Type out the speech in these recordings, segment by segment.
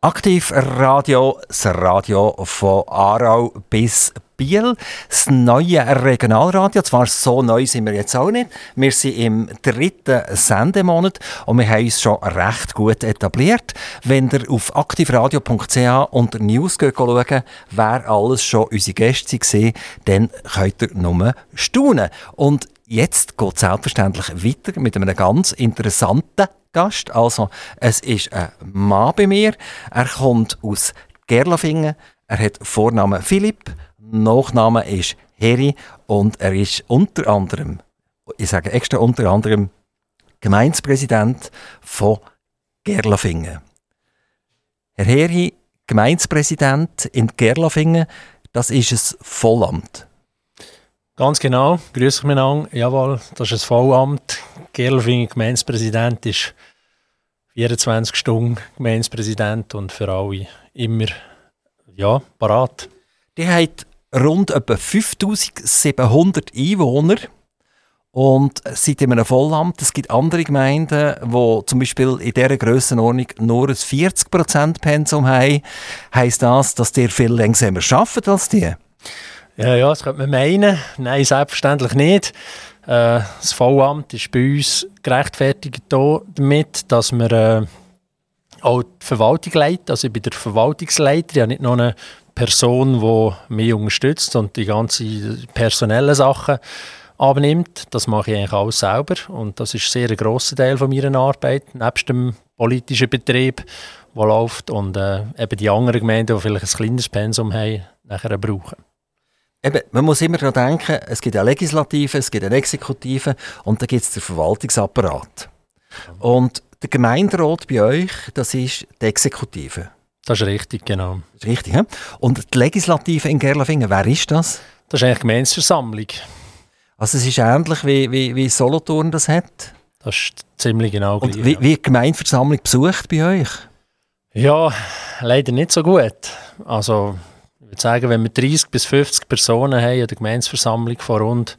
Aktiv Radio, das Radio von Aarau bis Biel. Das neue Regionalradio, zwar so neu sind wir jetzt auch nicht. Wir sind im dritten Sendemonat und wir haben uns schon recht gut etabliert. Wenn ihr auf aktivradio.ch unter News schaut, wer alles schon unsere Gäste waren, dann könnt ihr nur staunen. Und jetzt geht es selbstverständlich weiter mit einem ganz interessanten Gast. Also, es ist ein Mann bei mir. Er kommt aus Gerlafingen. Er hat Vornamen Philipp, Nachname ist Heri und er ist unter anderem, ich sage extra unter anderem, Gemeindepräsident von Gerlafingen. Herr Heri, Gemeindepräsident in Gerlafingen, das ist ein Vollamt. Ganz genau, grüße ich mich an. Jawohl, das ist ein Vollamt. Gerlafingen Gemeindepräsident ist 24 Stunden Gemeindepräsident und für alle immer ja, parat. Die hat rund etwa 5700 Einwohner und seid in einem Vollamt. Es gibt andere Gemeinden, die zum Beispiel in dieser Grössenordnung nur ein 40% Pensum haben. Heißt das, dass die viel langsamer arbeiten als die? Ja, ja, das könnte man meinen. Nein, selbstverständlich nicht. Äh, das Vollamt ist bei uns gerechtfertigt damit, dass wir äh, auch die Verwaltung leiten. Also ich bin der Verwaltungsleiter, ich habe nicht noch eine Person, die mich unterstützt und die ganzen personellen Sachen abnimmt. Das mache ich eigentlich alles selber und das ist sehr ein grosser Teil von meiner Arbeit, nebst dem politischen Betrieb, der läuft und äh, eben die anderen Gemeinden, die vielleicht ein kleines Pensum haben, nachher brauchen. Eben, man muss immer daran denken, es gibt eine Legislative, es gibt eine Exekutive und dann gibt es den Verwaltungsapparat. Und der Gemeinderat bei euch, das ist die Exekutive. Das ist richtig, genau. Das ist richtig, ja? Und die Legislative in Gerlafingen, wer ist das? Das ist eigentlich die Gemeinsversammlung. Also es ist ähnlich wie, wie, wie Solothurn das hat? Das ist ziemlich genau Und gleich, wie, ja. wie die Gemeindeversammlung besucht bei euch? Ja, leider nicht so gut. Also ich würde sagen, wenn wir 30 bis 50 Personen haben in der Gemeinsversammlung von rund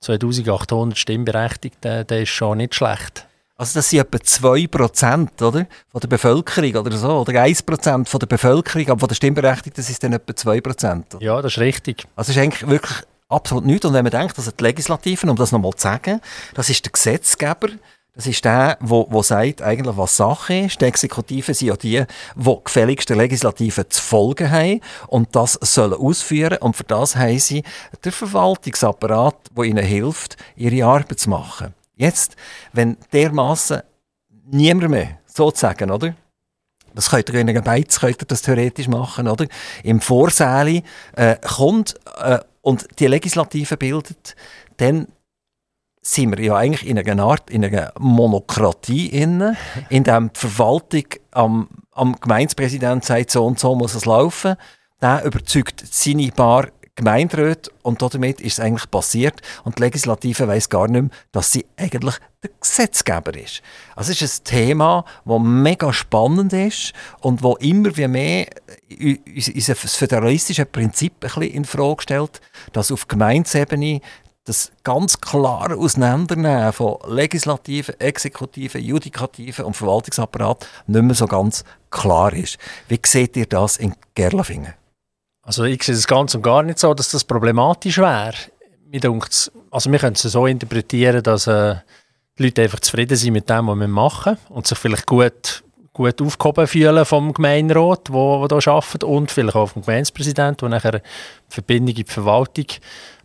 2800 Stimmberechtigten, dann ist schon nicht schlecht. Also das sind etwa 2% oder? von der Bevölkerung oder so, oder 1% von der Bevölkerung, aber von der Stimmberechtigten sind es dann etwa 2%. Ja, das ist richtig. Also ist eigentlich wirklich absolut nichts. Und wenn man denkt, dass die Legislative, um das nochmal zu sagen, das ist der Gesetzgeber, das ist der, wo sagt, eigentlich, was Sache ist. Die Exekutive sind ja die, die gefälligst der Legislative zu folgen haben und das sollen ausführen. Und für das haben sie den Verwaltungsapparat, der ihnen hilft, ihre Arbeit zu machen. Jetzt, wenn dermaßen niemand mehr, sozusagen, oder? Das könnt ihr in Beiz könnt ihr das theoretisch machen, oder? Im Vorsäle äh, kommt äh, und die Legislative bildet, dann sind wir ja eigentlich in einer Art, in einer Monokratie inne, in dem die Verwaltung am, am Gemeindepräsident sagt, so und so muss es laufen. Der überzeugt seine paar Gemeinderäte und damit ist es eigentlich passiert und die Legislative weiß gar nicht mehr, dass sie eigentlich der Gesetzgeber ist. Also es ist ein Thema, das mega spannend ist und wo immer wie mehr unser föderalistische Prinzip ein bisschen in Frage stellt, dass auf Gemeindesebene das ganz klare Auseinandernehmen von Legislative, Exekutive, Judikative und Verwaltungsapparat nicht mehr so ganz klar ist. Wie seht ihr das in Gerlafingen? Also ich sehe es ganz und gar nicht so, dass das problematisch wäre. also wir können es so interpretieren, dass äh, die Leute einfach zufrieden sind mit dem, was wir machen und sich vielleicht gut, gut aufgehoben fühlen vom Gemeinderat, wo hier arbeitet und vielleicht auch vom Gemeindepräsidenten, der nachher Verbindung in die Verwaltung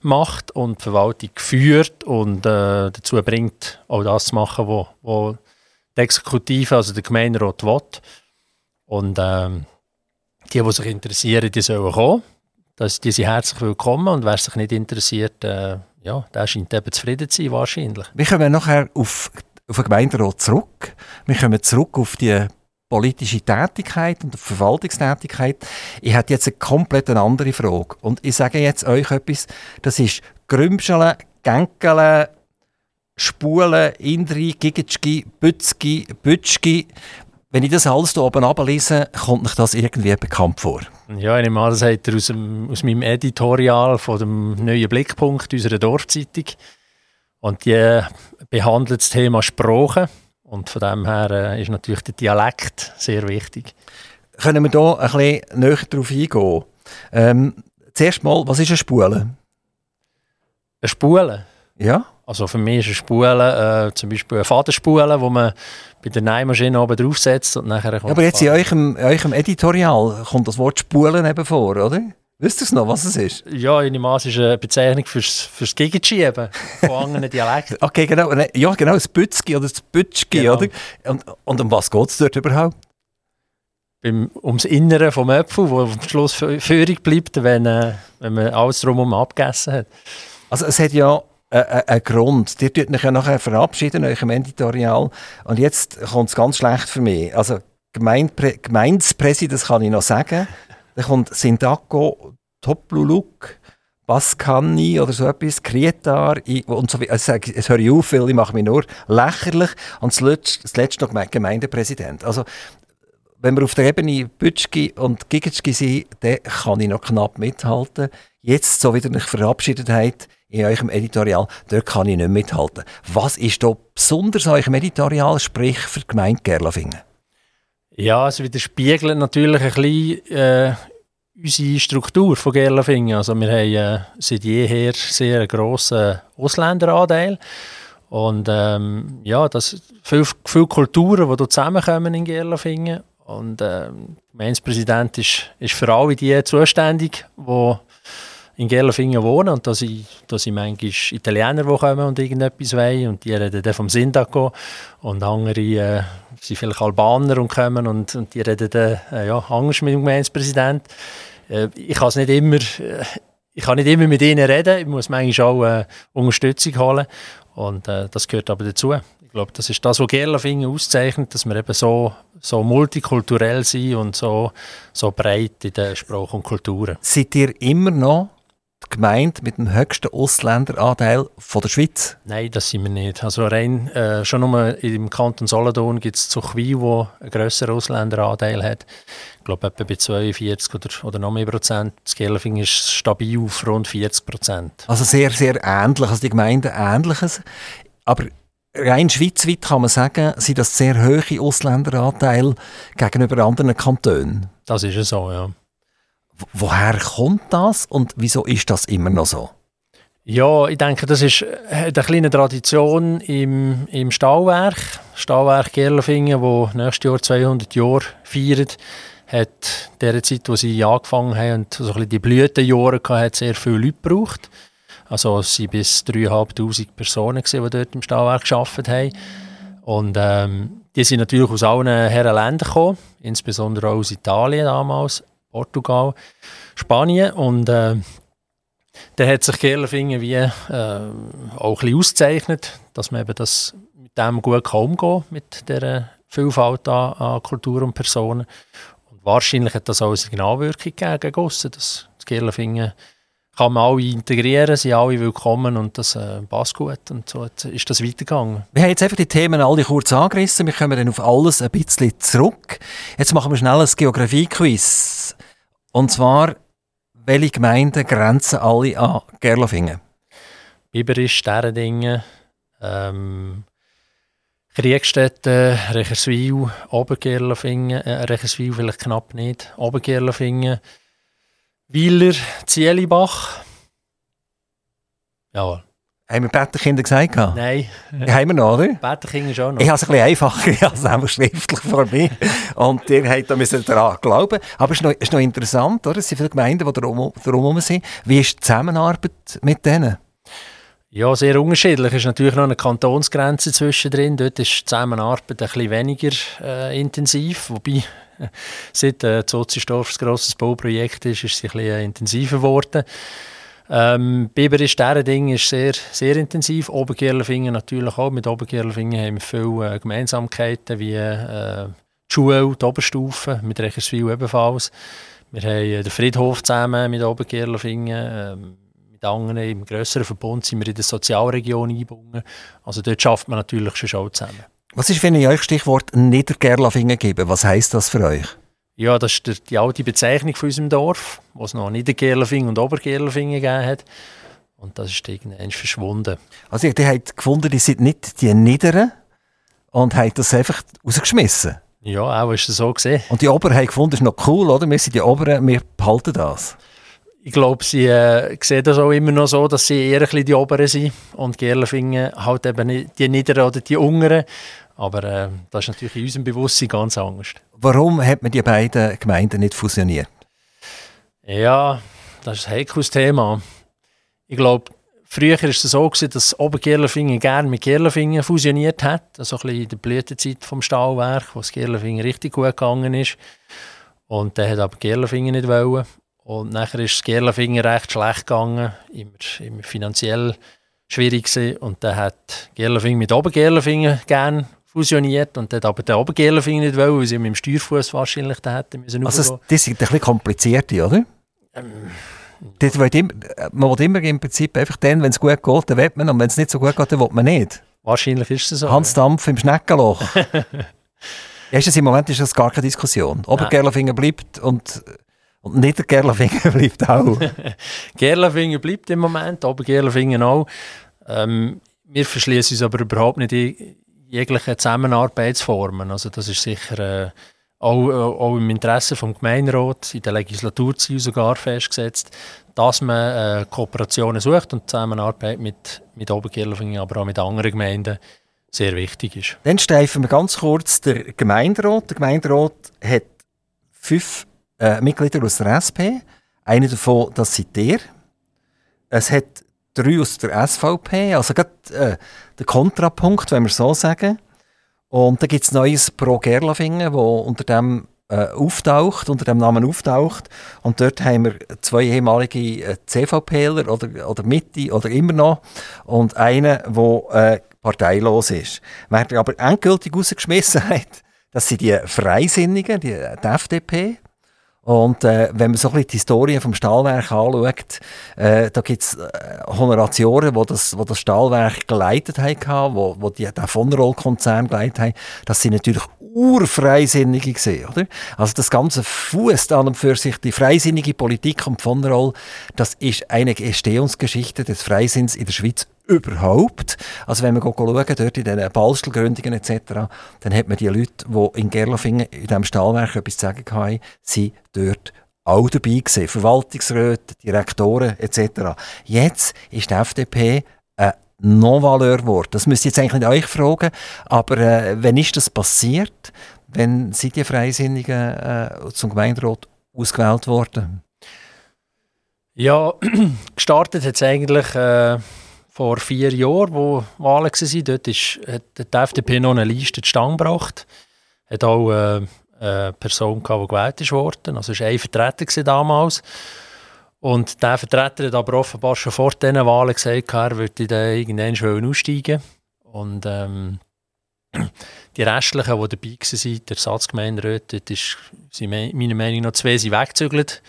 macht und die Verwaltung führt und äh, dazu bringt, auch das zu machen, was wo die Exekutive, also der Gemeinderat will. Und ähm, die, die sich interessieren, die sollen kommen. Das, die sind herzlich willkommen und wer sich nicht interessiert, äh, ja, der scheint eben zufrieden zu sein, wahrscheinlich. Wir kommen nachher auf, auf den Gemeinderat zurück. Wir kommen zurück auf die politische Tätigkeit und Verwaltungstätigkeit. Ich hätte jetzt eine komplett andere Frage. Und ich sage jetzt euch etwas, das ist Grümscheln, Gänkeln, Spulen, Indri, Gigetschki, Bützki, Bütschki. Wenn ich das alles hier oben ablese, kommt euch das irgendwie bekannt vor? Ja, ich nehme das hat er aus, dem, aus meinem Editorial von dem neuen Blickpunkt unserer Dorfzeitung. Und die behandelt das Thema Sprache. Und von dem her äh, ist natürlich der Dialekt sehr wichtig. können wir hier ein bisschen näher darauf eingehen. Ähm, zuerst mal, was ist eine Spule? Eine Spule? Ja. Also für mich ist eine Spule äh, zum Beispiel eine Fadenspule, die man bei der Nähmaschine oben draufsetzt und nachher kommt ja, Aber jetzt in eurem, in eurem Editorial kommt das Wort Spulen eben vor, oder? Wisst ihr noch, was es ist? Ja, in dem Maß ist eine Bezeichnung fürs, fürs Gegenschieben von anderen Dialekten. okay, genau. Ja, genau, das Bützki oder das Bütschki, genau. oder? Und, und um was geht es dort überhaupt? Beim, ums Innere vom Äpfel, wo am Schluss Führung bleibt, wenn, äh, wenn man alles drumherum abgegessen hat. Also es hat ja ein Grund. Ihr tut euch ja nachher verabschieden, eurem Editorial. Und jetzt kommt es ganz schlecht für mich. Also Gemeindepräsident, das kann ich noch sagen. Dann kommt Sindako Topluluk, Baskani oder so etwas, Krietar und so weiter. Also, es höre ich auf, weil ich mache mich nur lächerlich. Und das letzte, noch Gemeindepräsident. Also wenn wir auf der Ebene Bütschki und Gigetschki sind, dann kann ich noch knapp mithalten. Jetzt, so wie ihr euch verabschiedet habt, in eurem Editorial, dort kann ich nicht mithalten. Was ist da besonders an eurem Editorial, sprich für die Gemeinde Gerlafingen? Ja, es widerspiegelt natürlich ein bisschen äh, unsere Struktur von Gerlafingen. Also wir haben äh, seit jeher sehr grossen Ausländeranteil. Und ähm, ja, das viele, viele Kulturen, die hier zusammenkommen in Gerlafingen. Und äh, der Gemeindepräsident ist, ist für alle die zuständig, die in Gerlafingen wohnen und da sind, da sind manchmal Italiener, die kommen und irgendetwas wollen und die reden dann vom Sindaco und andere äh, sind vielleicht Albaner und kommen und, und die reden dann äh, ja, anders mit dem Gemeindepräsidenten. Äh, ich kann nicht immer... Äh, ich kann nicht immer mit ihnen reden, ich muss manchmal auch äh, Unterstützung holen und äh, das gehört aber dazu. Ich glaube, das ist das, was Gerlafingen auszeichnet, dass wir eben so, so multikulturell sind und so, so breit in der Sprache und Kulturen. Seid ihr immer noch Gemeinde mit dem höchsten Ausländeranteil von der Schweiz? Nein, das sind wir nicht. Also rein, äh, schon nur im Kanton Solothurn gibt es Zuchwil, wo einen grösseren Ausländeranteil hat. Ich glaube etwa bei 42 oder, oder noch mehr Prozent. Das Gelfing ist stabil auf rund 40 Prozent. Also sehr, sehr ähnlich, also die Gemeinden ähnliches. Aber rein schweizweit kann man sagen, sind das sehr hohe Ausländeranteil gegenüber anderen Kantonen? Das ist so, ja. Woher kommt das und wieso ist das immer noch so? Ja, ich denke, das ist eine kleine Tradition im, im Stahlwerk. Stahlwerk Gerlafingen, wo nächstes Jahr 200 Jahre feiert, hat der Zeit, wo sie angefangen haben und so ein die Blütenjahre hatten, sehr viele Leute gebraucht. Also es waren bis 3'500 Personen, die dort im Stahlwerk gearbeitet haben. Und ähm, die sind natürlich aus allen Herren Ländern gekommen, insbesondere auch aus Italien damals. Portugal, Spanien und äh, der hat sich Gerlafingen wie äh, auch ein bisschen auszeichnet, dass man eben das mit dem gut kann umgehen mit der Vielfalt an, an Kultur und Personen. Und wahrscheinlich hat das auch eine Signalwirkung gegen Gossen, dass das Gerlafingen kann man alle integrieren, sind alle willkommen und das äh, passt gut. Und so ist das weitergegangen. Wir haben jetzt einfach die Themen alle kurz angerissen. Wir kommen dann auf alles ein bisschen zurück. Jetzt machen wir schnell ein Geografie-Quiz. Und zwar, welche Gemeinden grenzen alle an Gerlafingen? Biberisch, Sternendingen, ähm, Kriegstätten, Recherswil, Obergerlafingen, äh, Recherswil vielleicht knapp nicht, Obergerlafingen, Wieler, Zielibach. Jawohl. Haben wir Bettenkinder gesagt? Nein. Ja, haben wir noch, oder? Bettenkinder schon noch. Ich habe es ein bisschen einfacher, als einfach schriftlich vor mir. Und ihr habt da müssen daran glauben. Aber es ist noch, ist noch interessant, oder? Es sind viele Gemeinden, die darum, darum sind. Wie ist die Zusammenarbeit mit denen? Ja, sehr unterschiedlich. Es ist natürlich noch eine Kantonsgrenze zwischendrin. Dort ist die Zusammenarbeit ein bisschen weniger äh, intensiv. Wobei, seit äh, Zozisdorf ein grosses Bauprojekt ist, ist es ein bisschen intensiver geworden. Ähm, Biberisch Ding ist sehr, sehr intensiv. Obergerlefingen natürlich auch. Mit Obergerlefingen haben wir viele äh, Gemeinsamkeiten wie äh, die Schule, die Oberstufe, mit Recherswil ebenfalls. Wir haben äh, den Friedhof zusammen mit Obergerlefingen. Ähm, mit anderen im grösseren Verbund sind wir in der Sozialregion eingebunden. Also dort schafft man natürlich schon auch zusammen. Was ist, wenn ich euch Stichwort Niedergerlafingen gebe? Was heisst das für euch? Ja, das ist die alte Bezeichnung von unserem Dorf, wo es noch Niedergerlafingen und Obergerlafingen gegeben hat. Und das ist irgendwann verschwunden. Also ihr habt gefunden, die sind nicht die Niederen und habt das einfach rausgeschmissen? Ja, auch ist es so gesehen. Und die Oberen haben gefunden, das ist noch cool, oder? Wir sind die Oberen, wir behalten das. Ich glaube, sie äh, sehen das auch immer noch so, dass sie eher ein bisschen die Oberen sind und Gerlafingen halt eben nicht die Niederen oder die Unteren. Aber äh, das ist natürlich in unserem Bewusstsein ganz anders. Warum hat man die beiden Gemeinden nicht fusioniert? Ja, das ist ein heikles Thema. Ich glaube, früher war es so, dass Obergerlafingen gerne mit Gerlafingen fusioniert hat. Also ein bisschen in der Blütezeit vom Stahlwerk, wo das Gerlafingen richtig gut gegangen ist. Und der hat aber Gerlafingen nicht wollen. Und nachher ist das Gerlafingen recht schlecht gegangen, immer, immer finanziell schwierig gewesen. Und dann hat Gerlafingen mit Obergerlafingen gerne fusioniert und hat aber der Obergerlafingen nicht wollen, weil sie mit dem Steuerfuß wahrscheinlich da hätten müssen. Also das sind ein bisschen komplizierte, oder? Ähm, das will immer, man will immer im Prinzip einfach dann, wenn es gut geht, dann will man und wenn es nicht so gut geht, dann will man nicht. Wahrscheinlich ist es so. Hans Dampf im Schneckenloch. Erstens im Moment ist das gar keine Diskussion. Obergerlafingen bleibt und und nicht der Gerlafingen bleibt auch. Gerlafingen bleibt im Moment, aber Gerlafingen auch. Ähm, wir verschließen uns aber überhaupt nicht jegliche Zusammenarbeitsformen. Also das ist sicher äh, auch, äh, auch, im Interesse des Gemeinderat, in der Legislaturziel sogar festgesetzt, dass man äh, Kooperationen sucht und Zusammenarbeit mit, mit Obergerlafingen, aber auch mit anderen Gemeinden sehr wichtig ist. Dann streifen wir ganz kurz den Gemeinderat. Der Gemeinderat hat fünf äh, Mitglieder aus der SP. Einer davon, das seid ihr. Es hat drei aus der SVP, also gerade äh, der Kontrapunkt, wenn wir so sagen. Und da gibt es neues Pro Gerlafingen, wo unter dem äh, auftaucht, unter dem Namen auftaucht. Und dort haben wir zwei ehemalige äh, CVPler oder, oder Mitte oder immer noch und einen, der äh, parteilos ist. Wer aber endgültig rausgeschmissen hat, das sind die Freisinnigen, die, die FDP. Und äh, wenn man so ein bisschen die Historie vom Stahlwerk anschaut, äh, da gibt es äh, Honoratioren, die das, wo das Stahlwerk geleitet haben, wo, wo die, den von Roll-Konzern geleitet haben, das sind natürlich urfreisinnige gesehen, oder? Also das ganze fußt an und für sich die freisinnige Politik um von Roll, das ist eine Entstehungsgeschichte des Freisinns in der Schweiz überhaupt. Also wenn wir schauen, dort in den Balstelgründungen etc., dann hat man die Leute, die in Gerlafingen in diesem Stahlwerk etwas zu sagen haben, sind dort auch dabei gewesen. Verwaltungsräte, Direktoren etc. Jetzt ist die FDP ein Non-Valeur-Wort. Das müsst ihr jetzt eigentlich nicht euch fragen, aber äh, wenn ist das passiert? Wenn sind die Freisinnigen äh, zum Gemeinderat ausgewählt worden? Ja, gestartet hat es eigentlich äh, vor vier Jahren, wo Wahlen waren. Dort ist, hat die FDP noch eine Liste zustande gebracht. Hat auch äh, eine Person gehabt, die gewählt wurde. Also es war ein Vertreter damals. Und der Vertreter hat aber offenbar schon vor diesen Wahlen gesagt, er würde dann irgendwann aussteigen. Und ähm, die restlichen, die dabei waren, der Ersatzgemeinderat, dort ist, sind meiner Meinung nach zwei sind weggezügelt.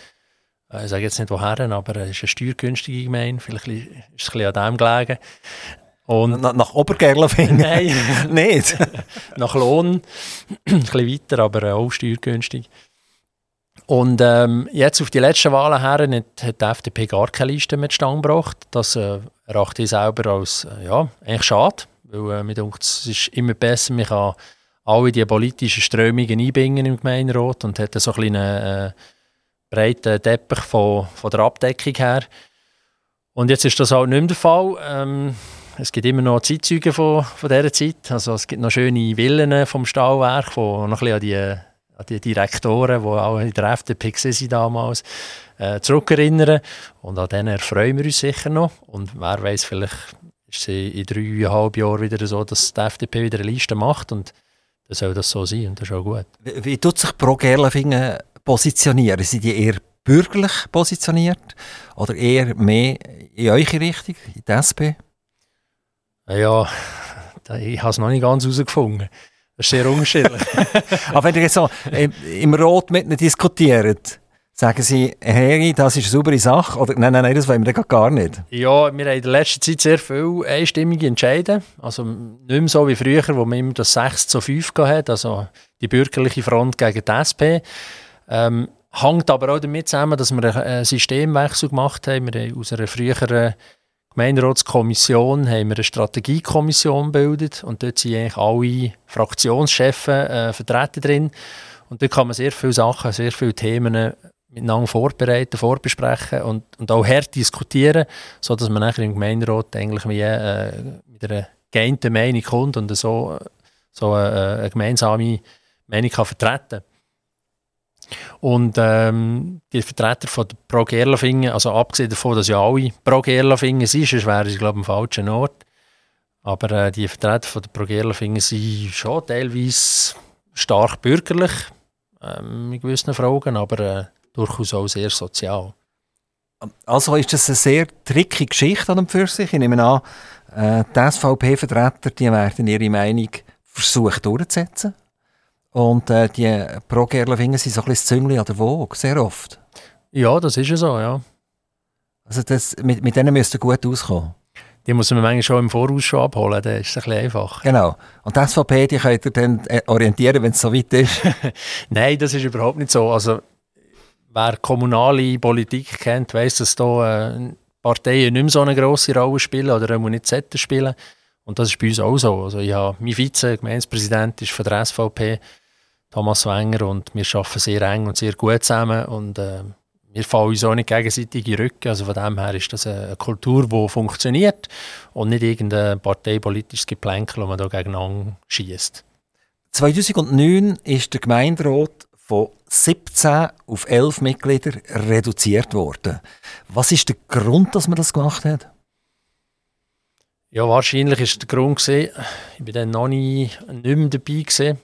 Ich sage jetzt nicht woher, aber es ist eine steuergünstige Gemeinde. Vielleicht ist es ein bisschen an dem gelegen. Und nach, nach Obergerlafingen? Nein, nicht. nach Lohn, ein bisschen weiter, aber auch steuergünstig. Und ähm, jetzt auf die letzten Wahlen her hat, hat die FDP gar keine Liste mehr zustande gebracht. Das äh, erachte ich selber als äh, ja, eigentlich schade, weil äh, mir denkt, es ist immer besser, man kann alle die politischen Strömungen einbringen im Gemeinderat und hat so ein bisschen äh, breiten Teppich von, von der Abdeckung her. Und jetzt ist das halt nicht mehr der Fall. Ähm, es gibt immer noch Zeitzeugen von, von dieser Zeit. Also es gibt noch schöne Villen vom Stahlwerk, wo noch ein bisschen an die, die Direktoren, die auch in der FDP damals, äh, zurückerinnern. Und an denen freuen wir uns sicher noch. Und wer weiß, vielleicht ist es in dreieinhalb Jahren wieder so, dass die FDP wieder eine Liste macht. Und dann soll das so sein und das ist auch gut. Wie, wie tut sich Pro Gerlafingen positionieren? Sind die eher bürgerlich positioniert oder eher mehr in eure Richtung, in die SP? Ja, ich habe es noch nicht ganz herausgefunden. Das ist sehr unterschiedlich. Aber wenn ihr jetzt so im Rot mit ihnen diskutiert, sagen sie, hey, das ist eine saubere Sache? Oder nein, nein, nein, das wollen wir gar nicht. Ja, wir haben in der letzten Zeit sehr viel einstimmige Entscheiden. Also nicht mehr so wie früher, wo man immer das 6 zu 5 hatte, also die bürgerliche Front gegen die SP. Ähm, hängt aber auch damit zusammen, dass wir einen Systemwechsel gemacht haben. Wir haben aus einer früheren Gemeinderatskommission haben wir eine Strategiekommission gebildet und dort sind eigentlich alle Fraktionschefs äh, vertreten drin. Und dort kann man sehr viele Sachen, sehr viele Themen miteinander vorbereiten, vorbesprechen und, und auch hart diskutieren, sodass man nachher im Gemeinderat eigentlich wie, äh, mit einer geeinten Meinung kommt und so, so eine, eine gemeinsame Meinung kann vertreten kann. Und ähm, die Vertreter von Pro Gerlafingen, also abgesehen davon, dass ja alle Pro Gerlafingen sind, sonst wären sie, glaube ich, am falschen Ort. Aber äh, die Vertreter von der Pro Gerlafingen sind schon teilweise stark bürgerlich ähm, in gewissen Fragen, aber äh, durchaus auch sehr sozial. Also ist das eine sehr tricky Geschichte an dem für sich. Ich nehme an, äh, die SVP-Vertreter werden ihre Meinung versuchen durchzusetzen. Und äh, die Pro-Gerlafingen sind so ein bisschen das Züngli an der Woge, sehr oft. Ja, das ist ja so, ja. Also das, mit, mit denen müsst ihr gut auskommen. Die muss man manchmal schon im Voraus schon abholen, das ist ein bisschen einfach. Genau. Und die SVP, die könnt ihr dann äh, orientieren, wenn es so weit ist? Nein, das ist überhaupt nicht so. Also, wer kommunale Politik kennt, weiß, dass da äh, Parteien nicht mehr so eine grosse Rolle spielen oder nicht sollten spielen. Und das ist bei uns auch so. Also ich habe, mein Vize-Gemeindepräsident ist von der SVP, Thomas Wenger, und wir arbeiten sehr eng und sehr gut zusammen. Und äh, wir fallen uns auch nicht gegenseitig in den Rücken. Also von dem her ist das eine Kultur, die funktioniert und nicht irgendein parteipolitisches Geplänkel, das man da gegeneinander schießt. 2009 ist der Gemeinderat von 17 auf 11 Mitglieder reduziert worden. Was ist der Grund, dass man das gemacht hat? Ja, wahrscheinlich ist der Grund gewesen, ich bin dann noch nie, nicht mehr dabei gewesen,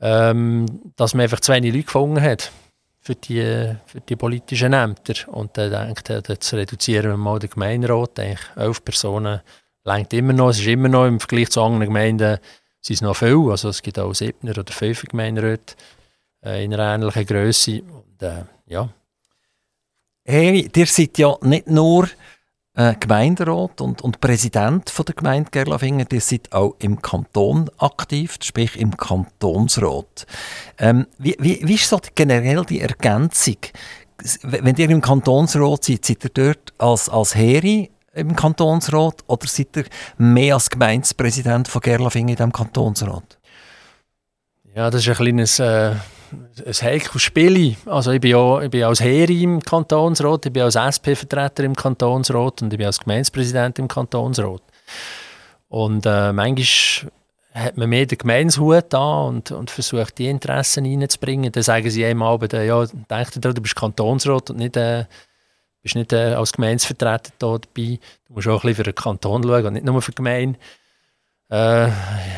ähm, dass man einfach zu wenig Leute gefunden hat für die, für die politischen Ämter. Und dann denkt er, jetzt reduzieren wir mal den Gemeinderat. Eigentlich elf Personen längt immer noch. Es ist immer noch im Vergleich zu anderen Gemeinden sind es noch viel. Also es gibt auch siebner oder fünf Gemeinderäte äh, in einer ähnlichen Größe. Und, äh, ja. Hey, ihr seid ja nicht nur äh, Gemeinderat und, und Präsident von der Gemeinde Gerlafingen, die sind auch im Kanton aktiv, sprich im Kantonsrat. Ähm, wie, wie, wie ist so generell die Ergänzung? Wenn ihr im Kantonsrat seid, seid ihr dort als, als Heri im Kantonsrat oder seid ihr mehr als Gemeindepräsident von Gerlafingen in diesem Kantonsrat? Ja, das ist ein kleines... Äh ein heikles Spiel. Also ich bin, ja, ich bin als Heri im Kantonsrat, ich bin als SP-Vertreter im Kantonsrat und ich bin als Gemeindepräsident im Kantonsrat. Und äh, manchmal hat man mehr den Gemeindeshut da und, und versucht, die Interessen reinzubringen. Dann sagen sie einem Abend, äh, ja, denk dir, du bist Kantonsrat und nicht, äh, bist nicht äh, als Gemeindevertreter da dabei. Du musst auch ein bisschen für den Kanton schauen und nicht nur für die Gemeinde. Äh,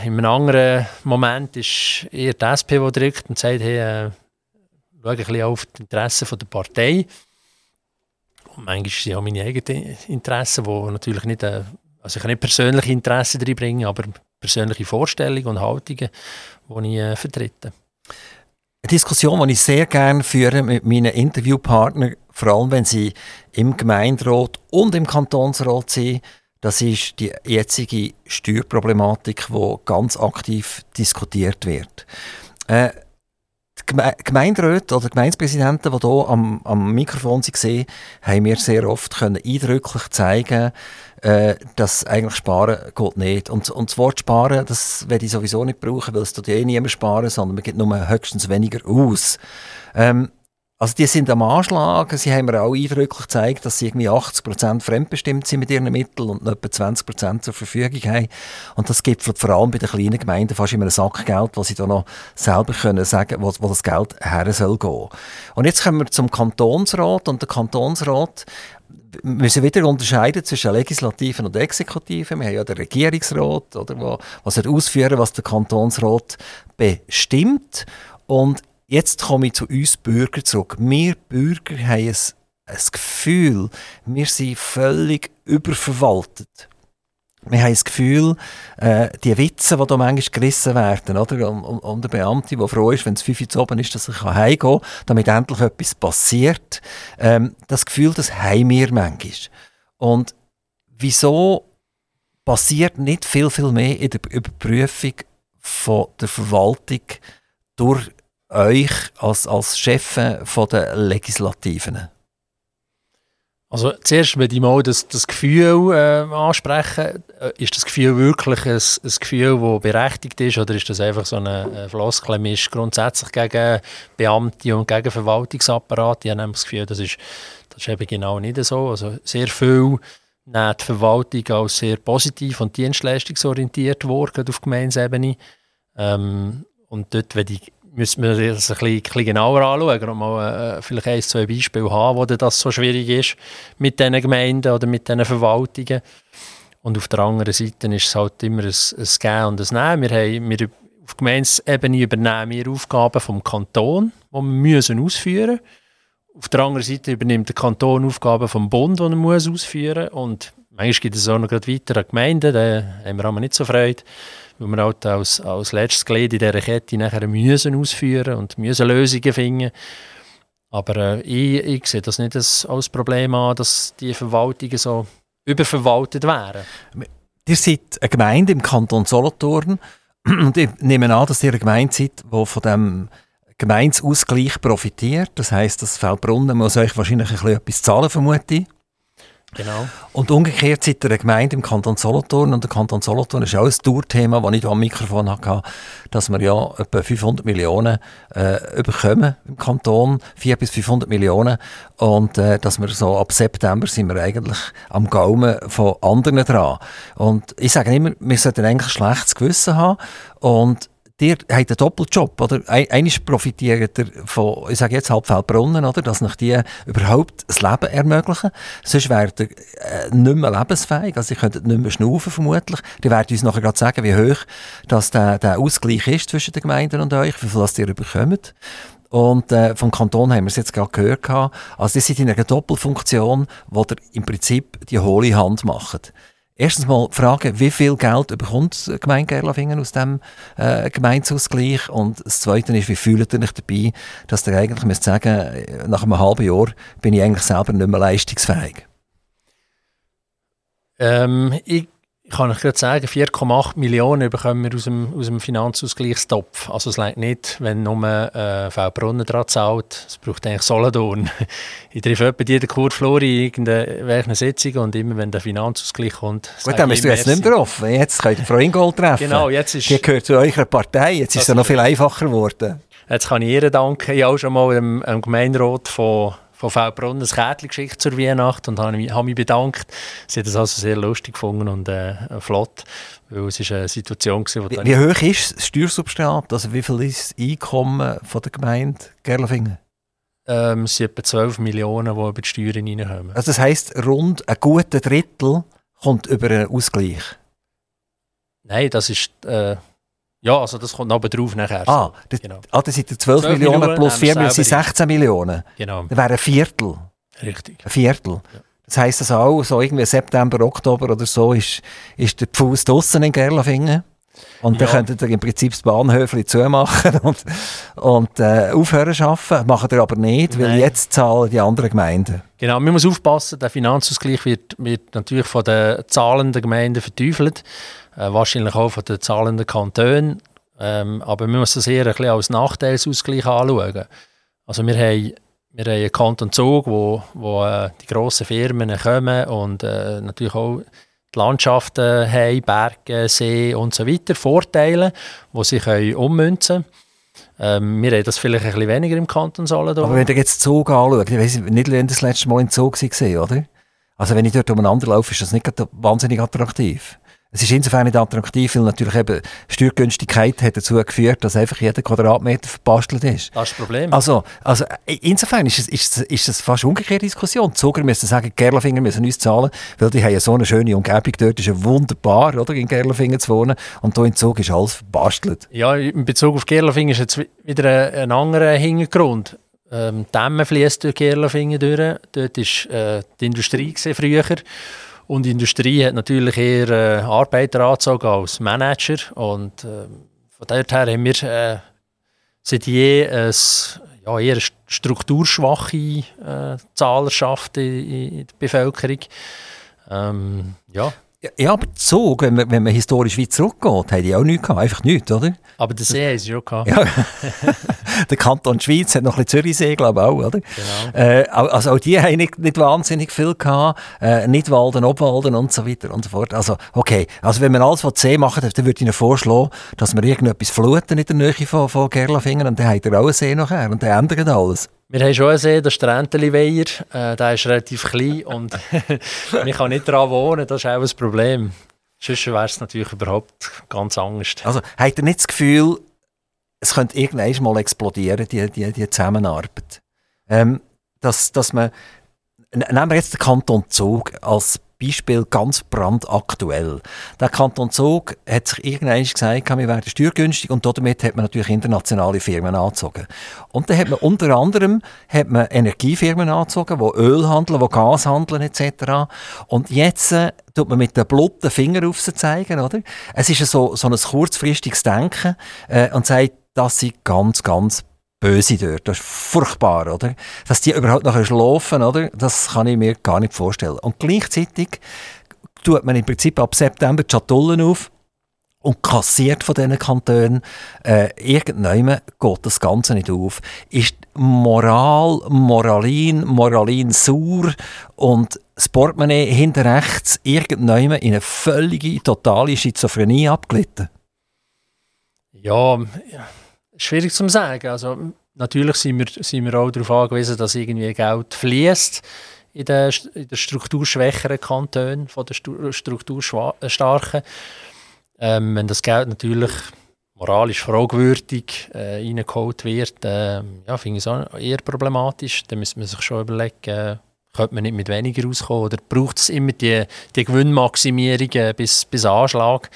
in einem anderen Moment ist eher die SP, die drückt und sagt, hey, äh, schau ein bisschen auf die Interessen der Partei. Und manchmal sind auch meine eigenen Interessen, die natürlich nicht, äh, also ich kann nicht persönliche Interessen bringen, aber persönliche Vorstellungen und Haltungen, die ich äh, vertrete. Eine Diskussion, die ich sehr gerne führe mit meinen Interviewpartnern, vor allem wenn sie im Gemeinderat und im Kantonsrat sind, das ist die jetzige Steuerproblematik, die ganz aktiv diskutiert wird. Äh, die Gemeinderäte oder Gemeindepräsidenten, die hier am, am Mikrofon waren, haben mir sehr oft können eindrücklich zeigen äh, dass eigentlich Sparen geht nicht. Und, und das Wort Sparen, das werde ich sowieso nicht brauchen, weil es tut eh niemand sparen, sondern man gibt nur höchstens weniger aus. Ähm, also die sind am Anschlag. Sie haben mir auch eindrücklich gezeigt, dass sie irgendwie 80% fremdbestimmt sind mit ihren Mitteln und etwa 20% zur Verfügung haben. Und das gibt vor allem bei den kleinen Gemeinden fast immer ein Sackgeld, wo sie dann noch selber können sagen, wo, wo das Geld her soll gehen. Und jetzt kommen wir zum Kantonsrat und der Kantonsrat wir müssen wieder unterscheiden zwischen Legislativen und Exekutiven. Wir haben ja den Regierungsrat, oder, wo, was ausführen, was der Kantonsrat bestimmt. Und Jetzt komme ich zu uns Bürger zurück. Wir Bürger haben ein, ein Gefühl, wir sind völlig überverwaltet. Wir haben das Gefühl, äh, die Witze, die da manchmal gerissen werden, oder? Um, um, um den Beamten, der froh ist, wenn es fünf Uhr oben ist, dass er heimgehen kann, damit endlich etwas passiert. Ähm, das Gefühl, das haben wir manchmal. Und wieso passiert nicht viel, viel mehr in der Überprüfung von der Verwaltung durch euch als, als Chef von der Legislativen? Also zuerst, wenn ich mal das, das Gefühl äh, anspreche, äh, ist das Gefühl wirklich ein, ein Gefühl, das berechtigt ist oder ist das einfach so eine Floskelmisch grundsätzlich gegen Beamte und gegen Verwaltungsapparat? Ich habe das Gefühl, das ist, das ist eben genau nicht so. Also sehr viel nimmt die Verwaltung als sehr positiv und dienstleistungsorientiert worden auf Gemeinsebene. Ähm, und dort, wenn die müssen wir das ein bisschen, bisschen genauer anschauen und mal äh, vielleicht ein, zwei Beispiele haben, wo das so schwierig ist mit diesen Gemeinden oder mit diesen Verwaltungen. Und auf der anderen Seite ist es halt immer ein, ein Gehen und ein Nehmen. Wir haben, wir, auf Gemeindesebene übernehmen wir Aufgaben vom Kanton, die wir müssen ausführen müssen. Auf der anderen Seite übernimmt der Kanton Aufgaben vom Bund, die er muss ausführen muss. Und manchmal gibt es auch noch weiter an Gemeinden, da haben wir aber nicht so Freude weil wir halt als, als letztes Glied in dieser Kette nachher müssen ausführen und müssen Lösungen finden. Aber äh, ich, ich sehe das nicht als, als Problem an, dass die Verwaltungen so überverwaltet wären. Ihr seid eine Gemeinde im Kanton Solothurn und ich nehme an, dass ihr eine Gemeinde seid, die von dem Gemeinsausgleich profitiert. Das heisst, das Feldbrunnen muss euch wahrscheinlich ein bisschen etwas zahlen, vermute ich. Genau. Und umgekehrt ihr eine Gemeinde im Kanton Solothurn und der Kanton Solothurn ist auch ein Tourthema, das ich hier am Mikrofon hatte, dass wir ja etwa 500 Millionen äh, bekommen im Kanton, 400 bis 500 Millionen und äh, dass wir so ab September sind wir eigentlich am Gaumen von anderen dran. Und ich sage immer, wir sollten eigentlich ein schlechtes Gewissen haben und ihr habt einen Doppeljob, oder? Eines profitiert ihr von, ich sage jetzt Halbfeldbrunnen, oder? Dass nach die überhaupt das Leben ermöglichen. Sonst wärt ihr äh, nicht mehr lebensfähig. Also, ihr könntet nicht mehr schnaufen, vermutlich. Die werden uns nachher gerade sagen, wie hoch dass der, der Ausgleich ist zwischen den Gemeinden und euch, wie viel das ihr bekommt. Und äh, vom Kanton haben wir es jetzt gerade gehört. Gehabt. Also, die sind in einer Doppelfunktion, wo ihr im Prinzip die hohle Hand macht. Erstens mal fragen, wie viel Geld bekommt die Gemeinde Gerlafingen aus dem äh, Gemeinsausgleich? Und das Zweite ist, wie fühlt ihr euch dabei, dass ihr eigentlich müsst sagen, nach einem halben Jahr bin ich eigentlich selber nicht mehr leistungsfähig? Ähm, ich ich kann euch gerade sagen, 4,8 Millionen bekommen wir aus dem, aus dem Finanzausgleichstopf. Also es reicht nicht, wenn nur äh, Brunnen dran zahlt. Es braucht eigentlich Solothurn. Ich treffe etwa jeden Kurflori in irgendeiner Sitzung und immer wenn der Finanzausgleich kommt... Gut, dann bist du jetzt nicht mehr drauf. Jetzt könnt ihr Frau Ingold treffen. Genau, jetzt ist... Die gehört zu eurer Partei. Jetzt ist es noch viel einfacher geworden. Jetzt kann ich ihr danken. Ich habe auch schon mal dem, dem Gemeinderat von von Feldbrunn ein Kärtchen geschickt zur Weihnacht und habe mich, habe mich bedankt. Sie hat es also sehr lustig gefunden und äh, flott, weil es ist eine Situation war, Wie, wie hoch ist das Steuersubstrat? Also wie viel ist das Einkommen von der Gemeinde Gerlafingen? Ähm, es sind etwa 12 Millionen, die über die Steuern reinkommen. Also das heisst, rund ein guter Drittel kommt über einen Ausgleich? Nein, das ist... Äh, ja, also das kommt noch drauf nachher. Ah, das, genau. ah, das sind 12, 12 Millionen, Millionen plus 4 Millionen sind 16 Millionen. Genau. Das wäre ein Viertel. Richtig. Ein Viertel. Ja. Das heisst also auch, so irgendwie September, Oktober oder so ist, ist der Fuß draussen in Gerlafingen. Und ja. dann könntet ihr im Prinzip das Bahnhöfli zumachen und, und äh, aufhören zu arbeiten. Machen ihr aber nicht, weil Nein. jetzt zahlen die anderen Gemeinden. Genau, man muss aufpassen, der Finanzausgleich wird, wird natürlich von den zahlenden Gemeinden verteufelt äh, wahrscheinlich auch von den zahlenden Kantonen. Ähm, aber wir müssen das eher ein bisschen als Nachteilsausgleich anschauen. Also wir haben, wir haben einen Kanton Zug, wo, wo äh, die grossen Firmen kommen und äh, natürlich auch die Landschaften haben, Berge, See und so weiter, Vorteile, die sie können ummünzen können. Ähm, wir haben das vielleicht ein bisschen weniger im Kanton Solothurn. Aber wenn ihr jetzt Zug anschaut, ich weiß nicht, wann das letzte Mal in Zug war, oder? Also wenn ich dort umeinander laufe, ist das nicht wahnsinnig attraktiv. Es ist insofern nicht attraktiv, weil natürlich eben Steuergünstigkeit hat dazu geführt, dass einfach jeder Quadratmeter verbastelt ist. Das ist das Problem. Also, also insofern ist es, ist, ist es fast eine umgekehrte Diskussion. Die Zuger müssen sagen, Gerlafingen müssen uns zahlen, weil die haben so eine schöne Umgebung dort. ist ja wunderbar, oder, in Gerlafingen zu wohnen. Und hier in Zug ist alles verbastelt. Ja, in Bezug auf Gerlafingen ist jetzt wieder ein, ein anderer Hintergrund. Ähm, Dämme fließt durch Gerlafingen durch. Dort war äh, die Industrie früher. Und die Industrie hat natürlich eher äh, Arbeiter als Manager. Und äh, von daher haben wir äh, seit je ein, ja, eher eine strukturschwache äh, Zahlerschaft in, in, der Bevölkerung. Ähm, ja. Ja, aber Zug, wenn man, wenn man historisch weit zurückgeht, haben die auch nichts gehabt. Einfach nichts, oder? Aber der See gehabt. Ja. der Kanton Schweiz hat noch ein bisschen Zürichsee, glaube ich, auch, oder? Genau. Äh, also auch die haben nicht, nicht wahnsinnig viel gehabt. Äh, nicht Walden, Obwalden und so weiter und so fort. Also, okay. Also wenn man alles von See macht, dann würde ich Ihnen vorschlagen, dass wir irgendetwas fluten in der Nähe von, von Gerlafingen und dann hat er auch einen See nachher und dann ändert alles. Wir haben schon See, der Stränteli-Weiher. Äh, der ist relativ klein und man kann nicht daran wohnen, das ist auch ein Problem. Sonst wäre es natürlich überhaupt ganz anders. Also, habt ihr nicht das Gefühl, es könnte irgendwann mal explodieren, die, die, die Zusammenarbeit? Ähm, dass, dass man, nehmen wir jetzt den Kanton Zug als Beispiel ganz brandaktuell. Der Kanton Zug hat sich irgendwann gesagt, wir werden steuergünstig und damit hat man natürlich internationale Firmen angezogen. Und dann hat man unter anderem hat man Energiefirmen angezogen, die Öl handeln, die Gas handeln etc. Und jetzt äh, tut man mit den Finger auf sie zeigen, oder? Es ist so, so ein kurzfristiges Denken äh, und sagt, das sind ganz, ganz Böse dort. Das ist furchtbar, oder? Dass die überhaupt noch schlafen, oder? Das kann ich mir gar nicht vorstellen. Und gleichzeitig tut man im Prinzip ab September die Schatullen auf und kassiert von diesen Kantonen. Äh, irgendwann geht das Ganze nicht auf. Ist Moral, Moralin, Moralin sauer und das Portemonnaie hinter rechts irgendwann in eine völlige, totale Schizophrenie abgelitten? Ja, schwierig zu sagen. Also, natürlich sind wir, sind wir auch darauf angewiesen, dass irgendwie Geld fließt in den, in den strukturschwächeren Kantonen, von den strukturstarken. Ähm, wenn das Geld natürlich moralisch fragwürdig äh, reingeholt wird, äh, ja, finde ich es auch eher problematisch. Da müsste man sich schon überlegen, äh, könnte man nicht mit weniger rauskommen oder braucht es immer die, die Gewinnmaximierung äh, bis, bis Anschlag?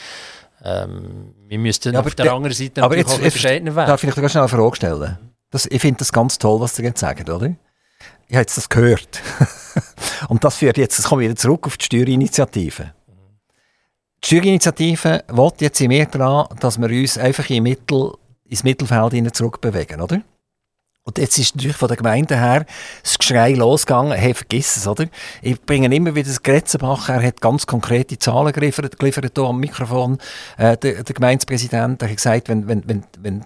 Ähm, wir müssten ja, auf der, der anderen Seite aber jetzt, auch bescheidener werden. Darf ich dir schnell eine Frage stellen? Das, ich finde das ganz toll, was Sie jetzt sagen, oder? Ich habe jetzt das gehört. Und das führt jetzt, das kommt wieder zurück auf die Steuerinitiative. Die Steuerinitiative will jetzt in mir daran, dass wir uns einfach in Mittel, ins Mittelfeld zurückbewegen, oder? Und jetzt ist natürlich von der Gemeinde her das Geschrei losgegangen, hey, vergiss es, oder? Ich bringe immer wieder das Gretzenbach, er hat ganz konkrete Zahlen geliefert, geliefert hier am Mikrofon. Äh, der, der Gemeindepräsident hat gesagt, wenn, wenn, wenn, wenn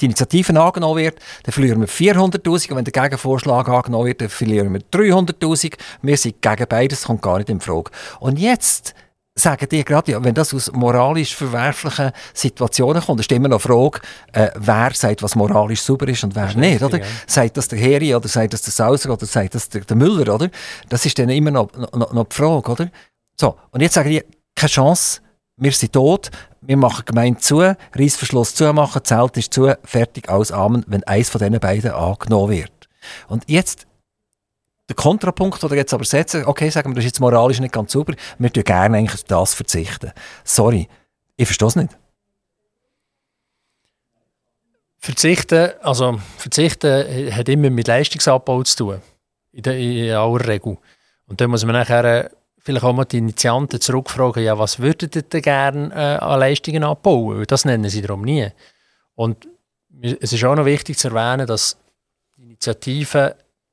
die Initiative angenommen wird, dann verlieren wir 400'000 und wenn der Gegenvorschlag angenommen wird, dann verlieren wir 300'000. Wir sind gegen beides, das kommt gar nicht in Frage. Und jetzt sagen die gerade, ja, wenn das aus moralisch verwerflichen Situationen kommt, ist immer noch die Frage, äh, wer sagt, was moralisch sauber ist und wer ist nicht, oder? Ja. Sagt das der Heri oder sagt das der Sauser oder sagt das der, der Müller, oder? Das ist dann immer noch, noch, noch die Frage, oder? So, und jetzt sagen die, keine Chance, wir sind tot, wir machen Gemeinde zu, Reissverschluss zumachen, Zelt ist zu, fertig, alles Amen, wenn eins von diesen beiden angenommen wird. Und jetzt der Kontrapunkt, den jetzt aber setzen, okay, sagen wir, das ist jetzt moralisch nicht ganz sauber, wir tun gerne eigentlich auf das verzichten. Sorry, ich verstehe es nicht. Verzichten, also verzichten hat immer mit Leistungsabbau zu tun, in, der, in aller Regel. Und dann muss man nachher äh, vielleicht auch mal die Initianten zurückfragen, ja, was würdet ihr denn gerne äh, an Leistungen abbauen? Das nennen sie darum nie. Und es ist auch noch wichtig zu erwähnen, dass die Initiativen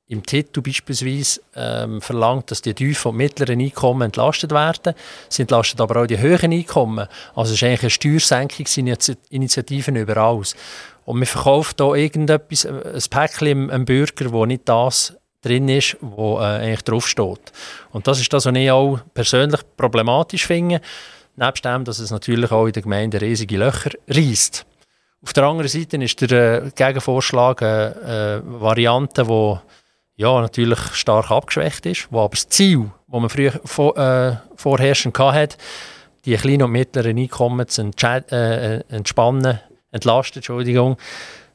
im Titel beispielsweise ähm, verlangt, dass die tiefen und mittleren Einkommen entlastet werden. Sie entlasten aber auch die höheren Einkommen. Also es ist eigentlich eine Steuersenkungsinitiative überall. Und man verkauft hier irgendetwas, äh, ein Päckchen einem Bürger, wo nicht das drin ist, wo äh, eigentlich draufsteht. Und das ist das, was ich auch persönlich problematisch finde. Nebst dem, dass es natürlich auch in der Gemeinde riesige Löcher reißt. Auf der anderen Seite ist der äh, Gegenvorschlag eine äh, Variante, die ja, natürlich stark abgeschwächt ist, wo aber das Ziel, das man früher vor, äh, vorherrschend hatte, die kleinen und mittleren Einkommen zu äh, entspannen, entlasten, Entschuldigung,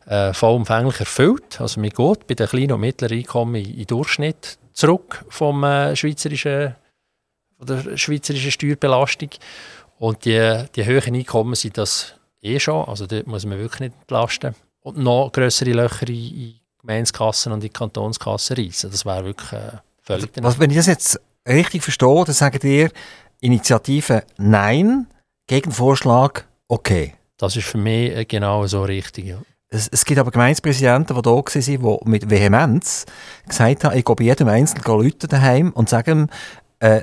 äh, vollumfänglich erfüllt. Also man geht bei den kleinen und mittleren Einkommen in, in Durchschnitt zurück vom äh, schweizerischen, von der schweizerischen Steuerbelastung. Und die, die höheren Einkommen sind das eh schon, also dort muss man wirklich nicht entlasten. Und noch größere Löcher in, in Gemeinskassen und die Kantonskassen reissen. Das wäre wirklich äh, völlig also, Wenn ich das jetzt richtig verstehe, dann sagt ihr Initiative Nein, Gegenvorschlag Okay. Das ist für mich äh, genau so richtig, ja. Es, es, gibt aber Gemeindepräsidenten, die da waren, die mit Vehemenz gesagt haben, ich gehe bei jedem Einzelnen Leute daheim und sage ihm, äh,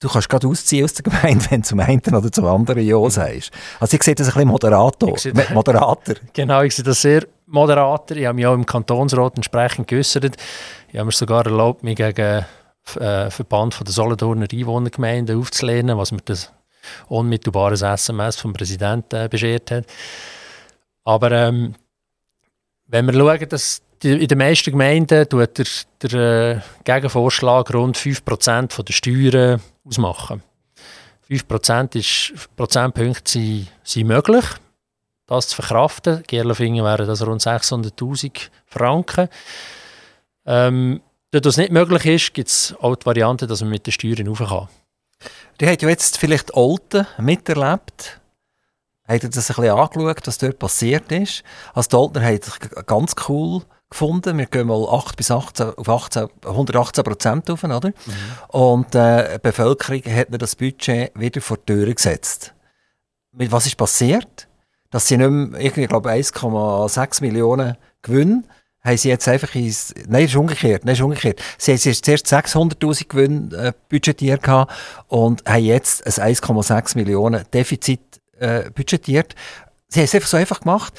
du kannst gerade ausziehen aus der Gemeinde, wenn du zum einen oder zum anderen Ja sagst. Also ich sehe das ein bisschen Moderator, sehe, Moderator. Genau, ich sehe das sehr Moderator. Ich habe mich auch im Kantonsrat entsprechend geäußert. Ich habe mir sogar erlaubt, mich gegen äh, Verband von der Solothurner Einwohnergemeinden aufzulehnen, was mir das unmittelbares SMS vom Präsidenten äh, beschert hat. Aber ähm, wenn wir schauen, dass die, in den meisten Gemeinden tut der, der äh, Gegenvorschlag rund 5% der Steuern ausmachen. 5% ist, Prozentpunkte sind, sind möglich, das zu verkraften. Gerlafingen wären das rund 600'000 Franken. Ähm, dort, was nicht möglich ist, gibt es auch die Variante, dass man mit den Steuern rauf kann. Die hat ja jetzt vielleicht Olten miterlebt. Hat er das ein bisschen angeschaut, was dort passiert ist? Also die Oltner haben sich ganz cool gefunden. Wir gehen mal 8 bis 18, auf 18, 118 Prozent auf, oder? Mhm. Und äh, die Bevölkerung hat mir das Budget wieder vor die Tür gesetzt. Mit was ist passiert? Dass sie nicht mehr, ich glaube 1,6 Millionen Gewinn haben sie jetzt einfach ins, nein, ist umgekehrt, nein, ist umgekehrt. Sie haben zuerst 600'000 Gewinn äh, budgetiert gehabt und haben jetzt ein 1,6 Millionen Defizit äh, budgetiert. Sie haben es einfach so einfach gemacht.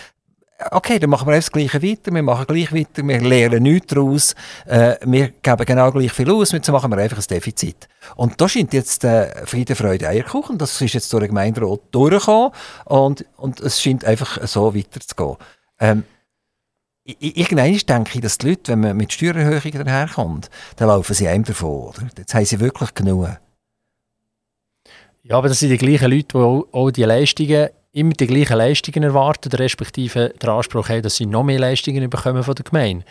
Okay, dann machen wir das Gleiche weiter, wir machen gleich weiter, wir lernen nichts daraus, äh, wir geben genau gleich viel aus, jetzt machen wir einfach ein Defizit. Und da scheint jetzt äh, Friede, Freude, Eierkuchen, das ist jetzt durch den Gemeinderat durchgekommen und, und es scheint einfach so weiterzugehen. Ähm, Irgendwann denke ich, dass die Leute, wenn man mit Steuererhöhungen daherkommt, dann laufen sie einem davon. Oder? Jetzt haben sie wirklich genug. Ja, aber das sind die gleichen Leute, die auch, die Leistungen, immer die gleichen Leistungen erwarten, respektive den Anspruch haben, dass sie noch mehr Leistungen bekommen von der Gemeinde.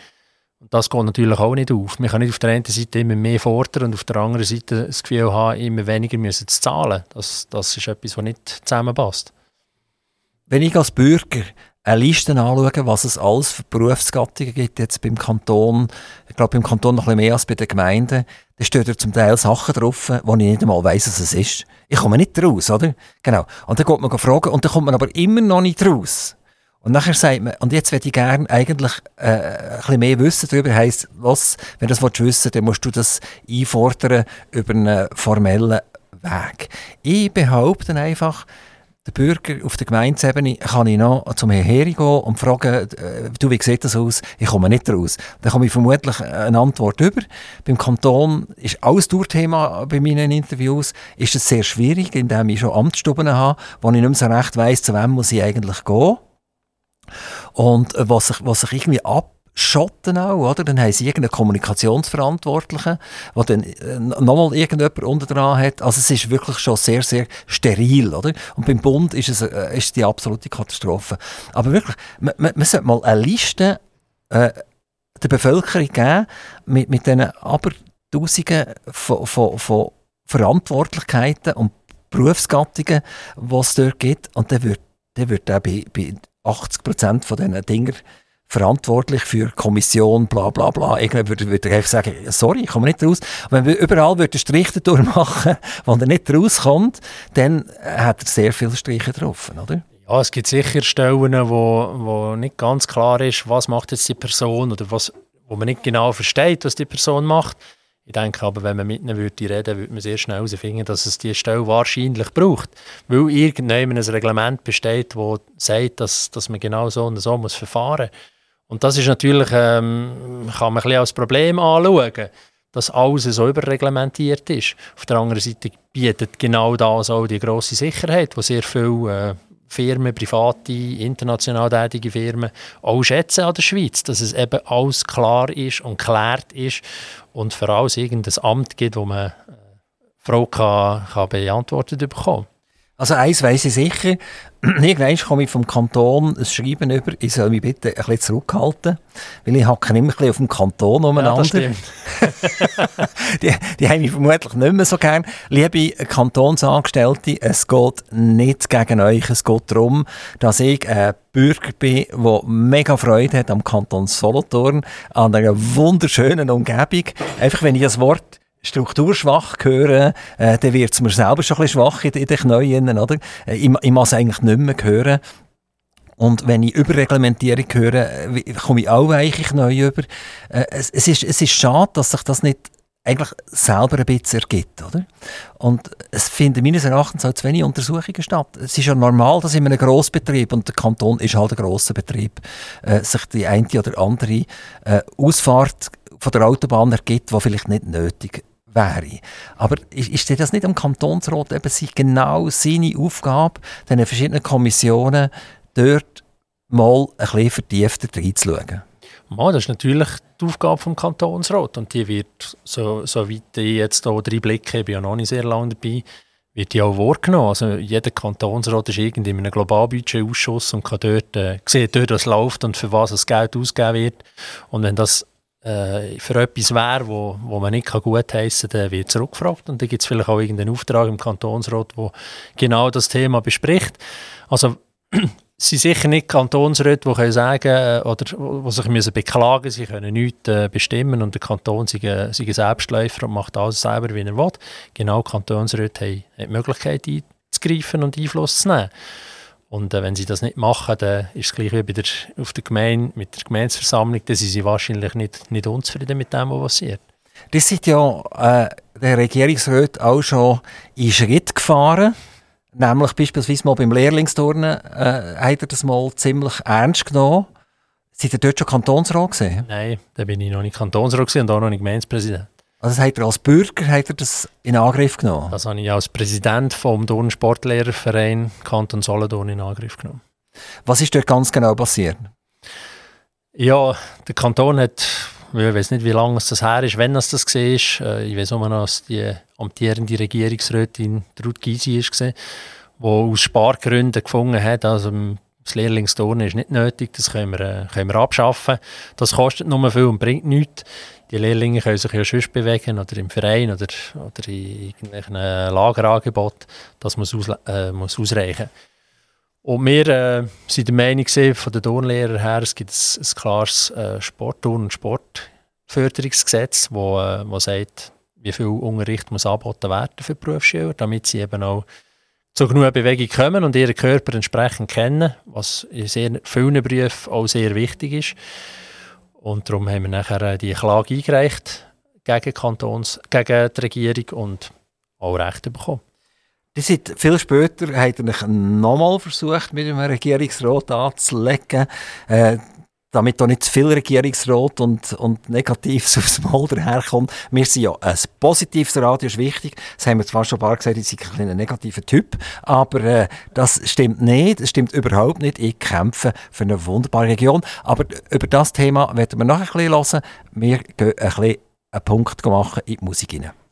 Und das geht natürlich auch nicht auf. Man kann nicht auf der einen Seite immer mehr fordern und auf der anderen Seite das Gefühl haben, immer weniger müssen zu zahlen. Das, das ist etwas, was nicht zusammenpasst. Wenn ich als Bürger eine Liste anschauen, was es alles für Berufsgattungen gibt jetzt beim Kanton. Ich glaube, beim Kanton noch ein bisschen mehr als bei den Gemeinden. Da stehen da zum Teil Sachen drauf, wo ich nicht einmal weiss, was es ist. Ich komme nicht raus, oder? Genau. Und dann geht man fragen und dann kommt man aber immer noch nicht raus. Und nachher sagt man, und jetzt würde ich gerne eigentlich äh, ein bisschen mehr wissen darüber, heisst, was, wenn du das wissen willst, dann musst du das einfordern über einen formellen Weg. Ich behaupte einfach, der Bürger auf der Gemeindesebene kann ich noch zum Herrn Heri gehen und fragen, äh, du, wie sieht das aus? Ich komme nicht raus. Dann komme ich vermutlich eine Antwort über. Beim Kanton ist alles Durchthema bei meinen Interviews, ist es sehr schwierig, indem ich schon Amtsstuben habe, wo ich nicht mehr so recht weiss, zu wem muss ich eigentlich gehen. Und äh, was sich, was sich irgendwie ab Schotten auch, oder? Dann haben sie irgendeinen Kommunikationsverantwortlichen, der dann äh, nochmal irgendjemand unter dran hat. Also es ist wirklich schon sehr, sehr steril, oder? Und beim Bund ist es äh, ist die absolute Katastrophe. Aber wirklich, man, man, man sollte mal eine Liste äh, der Bevölkerung geben mit, mit diesen Abertausenden von, von, von Verantwortlichkeiten und Berufsgattungen, die es dort gibt. Und dann wird, dann wird auch bei, bei 80 Prozent von diesen Dingen verantwortlich für Kommission, bla bla bla. Irgendwann würde, würde ich sagen, sorry, ich komme nicht raus. Wenn wir überall einen Strich durchmachen, wenn er nicht rauskommt, dann hat er sehr viele Striche drauf, oder? Ja, es gibt sicher Stellen, wo, wo nicht ganz klar ist, was macht jetzt die Person oder was, wo man nicht genau versteht, was die Person macht. Ich denke aber, wenn man mit ihnen würde reden würde, man sehr schnell herausfinden, dass es diese Stelle wahrscheinlich braucht. Weil irgendjemand ein Reglement besteht, das sagt, dass, dass man genau so und so muss verfahren muss. Und das ist natürlich, ähm, kann man ein als Problem anschauen, dass alles so überreglementiert ist. Auf der anderen Seite bietet genau das auch die grosse Sicherheit, wo sehr viele äh, Firmen, private, international tätige Firmen auch schätzen an der Schweiz, dass es eben alles klar ist und geklärt ist und vor allem irgendein Amt gibt, wo man äh, Frage kann, kann beantwortet bekommen also eins weiss ich sicher, irgendwann komme ich vom Kanton ein Schreiben über, ich soll mich bitte ein bisschen zurückhalten, weil ich hacke immer ein bisschen auf dem Kanton umeinander. Ja, die, die haben mich vermutlich nicht mehr so gern. Liebe Kantonsangestellte, es geht nicht gegen euch, es geht darum, dass ich ein Bürger bin, der mega Freude hat am Kanton Solothurn, an einer wunderschönen Umgebung. Einfach wenn ich das Wort strukturschwach hören, äh, dann wird es mir selber schon ein bisschen schwach in, den Knien, oder? Äh, ich, ich muss eigentlich nicht mehr hören. Und wenn ich Überreglementierung höre, komme ich auch eigentlich neu über. Äh, es, es, ist, es ist schade, dass sich das nicht eigentlich selber ein bisschen ergibt, oder? Und es finden meines Erachtens auch zu wenig Untersuchungen statt. Es ist ja normal, dass in einem Grossbetrieb, und der Kanton ist halt ein grosser Betrieb, äh, sich die eine oder andere äh, Ausfahrt von der Autobahn ergibt, die vielleicht nicht nötig wäre. Aber ist, das nicht am Kantonsrat eben genau seine Aufgabe, den verschiedenen Kommissionen dort mal ein bisschen vertiefter reinzuschauen? Ja, das ist natürlich die Aufgabe des Kantonsrat und die wird, so, soweit ich jetzt hier reinblicke, ich bin ja noch nicht sehr lange dabei, wird die auch wahrgenommen. Also jeder Kantonsrat ist irgendwie in einem Globalbudgetausschuss und kann dort äh, sehen, dort was läuft und für was das Geld ausgegeben wird. Und wenn das äh, für etwas wäre, wo, wo man nicht gut heissen kann, dann wird zurückgefragt und dann gibt es vielleicht auch irgendeinen Auftrag im Kantonsrat, der genau das Thema bespricht. Also es sind sicher nicht Kantonsräte, die sagen äh, oder die sich müssen beklagen sie können nichts äh, bestimmen und der Kanton sei, ein Selbstläufer und macht alles selber, wie er will. Genau, Kantonsräte haben die Möglichkeit einzugreifen und Einfluss zu nehmen. Und äh, wenn sie das nicht machen, dann ist es gleich wie bei der, auf der Gemeinde, mit der Gemeindeversammlung, dann sind sie wahrscheinlich nicht, nicht unzufrieden mit dem, was passiert. Das sind ja äh, der Regierungsrat auch schon in Schritt gefahren. Nämlich beispielsweise mal beim Lehrlingsturnen äh, hat er das mal ziemlich ernst genommen. Seid ihr dort schon Kantonsrat gesehen? Nein, da bin ich noch nicht Kantonsrat und auch noch nicht Gemeindepräsident. Also hat er als Bürger hat er das in Angriff genommen? Das habe ich als Präsident vom Turn Sportlehrerverein Kanton Solothurn in Angriff genommen. Was ist dort ganz genau passiert? Ja, der Kanton hat, ich weiß nicht, wie lange es das her ist, wenn es das gesehen ist. Äh, ich weiß nur noch, dass die amtierende Regierungsrätin Ruth Gysi war, die aus Spargründen gefunden hat, also das Lehrlingsturnen ist nicht nötig, das können wir, äh, können wir abschaffen. Das kostet nur viel und bringt nichts die Lehrlinge können sich ja sonst bewegen oder im Verein oder, oder in irgendwelchen Lagerangebot. Das muss, aus, äh, muss ausreichen. Und wir äh, sind der Meinung von den Turnlehrern her, es gibt ein, ein klares äh, Sportturn- und Sportförderungsgesetz, wo, äh, sagt, wie viel Unterricht muss angeboten werden für Berufsschüler, damit sie eben auch zu genug Bewegung kommen und ihren Körper entsprechend kennen, was in sehr vielen Berufen auch sehr wichtig ist. Und darum haben wir nachher äh, die Klage eingereicht gegen, Kantons, gegen die Regierung und auch Rechte bekommen. Die sind viel später hat er nochmal versucht, mit dem Regierungsrat anzulegen. Äh, damit da nicht zu viel Regierungsrat und, und Negatives aufs Mal daherkommt. Wir sind ja ein positives Radio, ist wichtig. Das haben wir zwar schon ein paar gesagt, ich bin ein, ein negativer Typ, aber äh, das stimmt nicht, das stimmt überhaupt nicht. Ich kämpfe für eine wunderbare Region. Aber über das Thema werden wir noch ein bisschen hören. Wir gehen ein bisschen einen Punkt machen in die Musik hinein.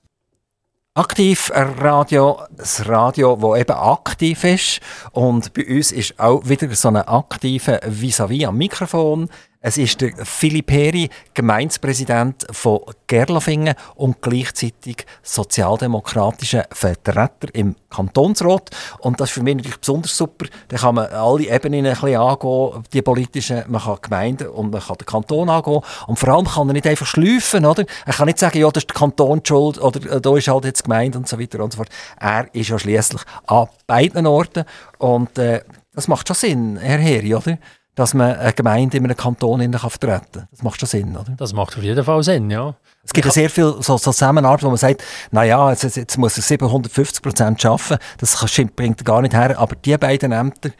Aktivradio, das Radio, das eben aktiv ist. Und bei uns ist auch wieder so ein aktiver Vis-à-vis am Mikrofon. Es ist der Philipp Heri, Gemeindepräsident von Gerlafingen und gleichzeitig sozialdemokratischer Vertreter im Kantonsrat. Und das ist für mich natürlich besonders super. Da kann man alle Ebenen ein bisschen angehen, die politischen, man kann Gemeinden und man kann den Kanton angehen. Und vor allem kann er nicht einfach schleifen, oder? Er kann nicht sagen, ja, das ist der Kanton schuld oder äh, da ist halt jetzt die Gemeinde und so weiter und so fort. Er ist ja schließlich an beiden Orten und äh, das macht schon Sinn, Herr Heri, oder? Dass man eine Gemeinde in einem Kanton kann vertreten kann. Das macht schon Sinn, oder? Das macht auf jeden Fall Sinn, ja. Es gibt ja sehr viel so, so Zusammenarbeit, wo man sagt, naja, jetzt, jetzt muss er 750 Prozent arbeiten, das bringt gar nicht her, aber die beiden Ämter,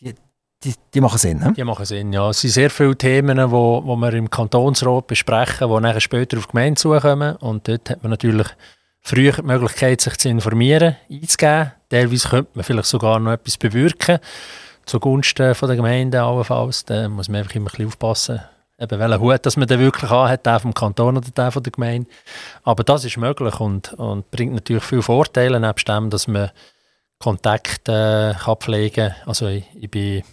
die, die, die machen Sinn. Ne? Die machen Sinn, ja. Es sind sehr viele Themen, die wo, wo wir im Kantonsrat besprechen, die nachher später auf die Gemeinde zukommen und dort hat man natürlich früher die Möglichkeit, sich zu informieren, einzugeben. Teilweise könnte man vielleicht sogar noch etwas bewirken zugunsten von der Gemeinde allenfalls. Da muss man einfach immer ein bisschen aufpassen, eben welchen Hut dass man den wirklich hat, der vom Kanton oder der von der Gemeinde. Aber das ist möglich und, und bringt natürlich viele Vorteile, nebst dem, dass man Kontakte äh, kann pflegen kann. Also ich, ich, bin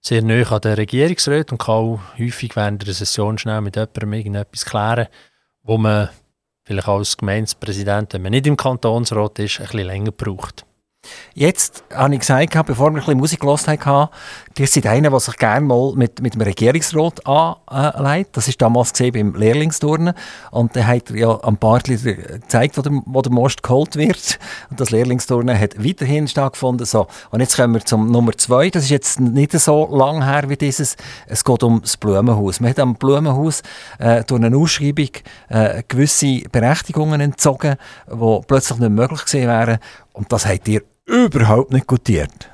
sehr nahe an den Regierungsrat und kann auch häufig während der Session schnell mit jemandem irgendetwas klären, wo man vielleicht als Gemeindepräsident, wenn man nicht im Kantonsrat ist, ein bisschen länger braucht. Jetzt habe ich gesagt, bevor wir ein bisschen Musik gehört haben, ihr seid einer, der sich gerne mal mit, mit dem Regierungsrat anlegt. Das war damals beim Lehrlingsturnen. Und dann hat er ja am Bartli gezeigt, wo der, wo der Most geholt wird. Und das Lehrlingsturnen hat weiterhin stattgefunden. So. Und jetzt kommen wir zum Nummer zwei. Das ist jetzt nicht so lang her wie dieses. Es geht um das Blumenhaus. Man hat am Blumenhaus äh, durch eine Ausschreibung äh, gewisse Berechtigungen entzogen, die plötzlich nicht möglich gewesen wären. Und das habt ihr überhaupt nicht gutiert.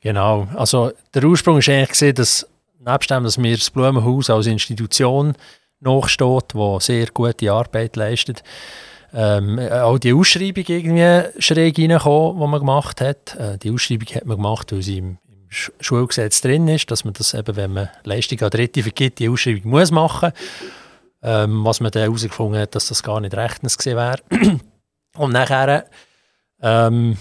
Genau. Also der Ursprung war eigentlich gesehen, dass nebst dem, dass mir das Blumenhaus als Institution nachsteht, wo sehr gute Arbeit leistet, ähm, auch die Ausschreibung irgendwie schräg reingekommen, die man gemacht hat. Äh, die Ausschreibung hat man gemacht, weil sie im, im Schulgesetz drin ist, dass man das eben, wenn man Leistung an Dritte vergibt, die Ausschreibung muss machen. Ähm, was man dann herausgefunden hat, dass das gar nicht rechtens gewesen wäre. Und nachher ähm,